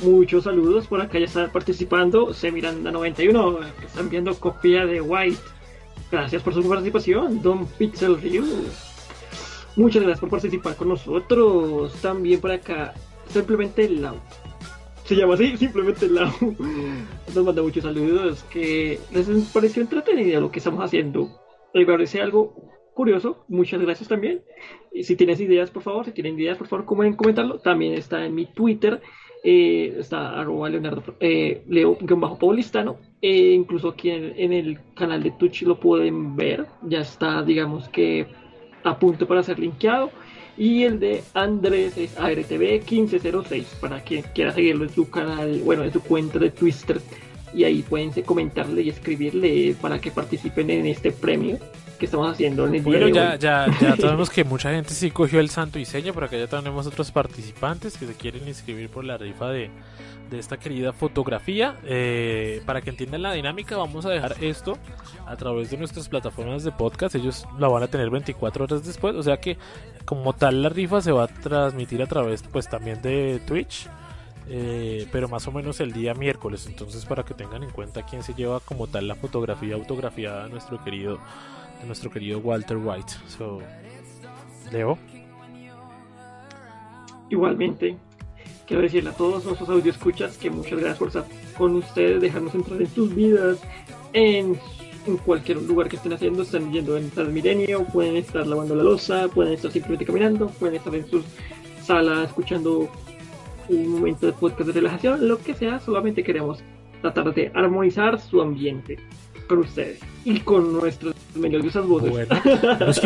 muchos saludos por acá ya están participando. Semiranda91, que están viendo copia de White. Gracias por su participación, Don Pixel Ryu. Muchas gracias por participar con nosotros. También por acá, simplemente Lau. Se llama así, simplemente Lau. Nos manda muchos saludos. Que les pareció entretenido lo que estamos haciendo. Me parece algo curioso. Muchas gracias también. Si tienes ideas, por favor, si tienen ideas, por favor, pueden comentarlo. También está en mi Twitter. Eh, está arroba Leonardo eh, Leo bajo Paulistano e incluso aquí en, en, el canal de Twitch lo pueden ver ya está digamos que a punto para ser linkeado y el de Andrés es ARTV 1506 para quien quiera seguirlo en su canal bueno en su cuenta de Twitter y ahí pueden comentarle y escribirle para que participen en este premio que estamos haciendo en el bueno, día ya, ya, ya sabemos que mucha gente sí cogió el santo diseño, pero acá ya tenemos otros participantes que se quieren inscribir por la rifa de, de esta querida fotografía. Eh, para que entiendan la dinámica, vamos a dejar esto a través de nuestras plataformas de podcast. Ellos la van a tener 24 horas después, o sea que como tal la rifa se va a transmitir a través pues también de Twitch. Eh, pero más o menos el día miércoles entonces para que tengan en cuenta quién se lleva como tal la fotografía autografiada a nuestro querido nuestro querido Walter White. So, Leo. Igualmente, quiero decirle a todos nuestros audio escuchas que muchas gracias por estar con ustedes, dejarnos entrar en sus vidas, en, cualquier lugar que estén haciendo, están yendo en Transmilenio, pueden estar lavando la losa, pueden estar simplemente caminando, pueden estar en su sala escuchando un momento de podcast de relajación, lo que sea, solamente queremos tratar de armonizar su ambiente con ustedes y con nuestros melodiosas voces. Bueno,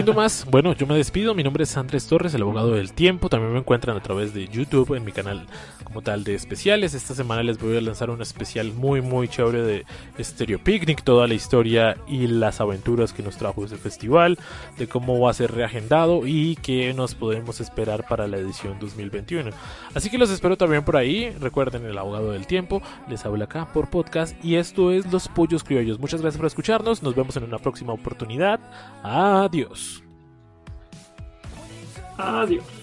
no más. Bueno, yo me despido. Mi nombre es Andrés Torres, el abogado del tiempo. También me encuentran a través de YouTube en mi canal como tal de especiales. Esta semana les voy a lanzar un especial muy, muy chévere de Stereo Picnic, toda la historia y las aventuras que nos trajo ese festival, de cómo va a ser reagendado y qué nos podemos esperar para la edición 2021. Así que los espero también por ahí. Recuerden, el abogado del tiempo les habla acá por podcast y esto es Los Pollos Criollos. Muchas gracias por escucharnos. Nos vemos en una próxima oportunidad. Adiós. Adiós.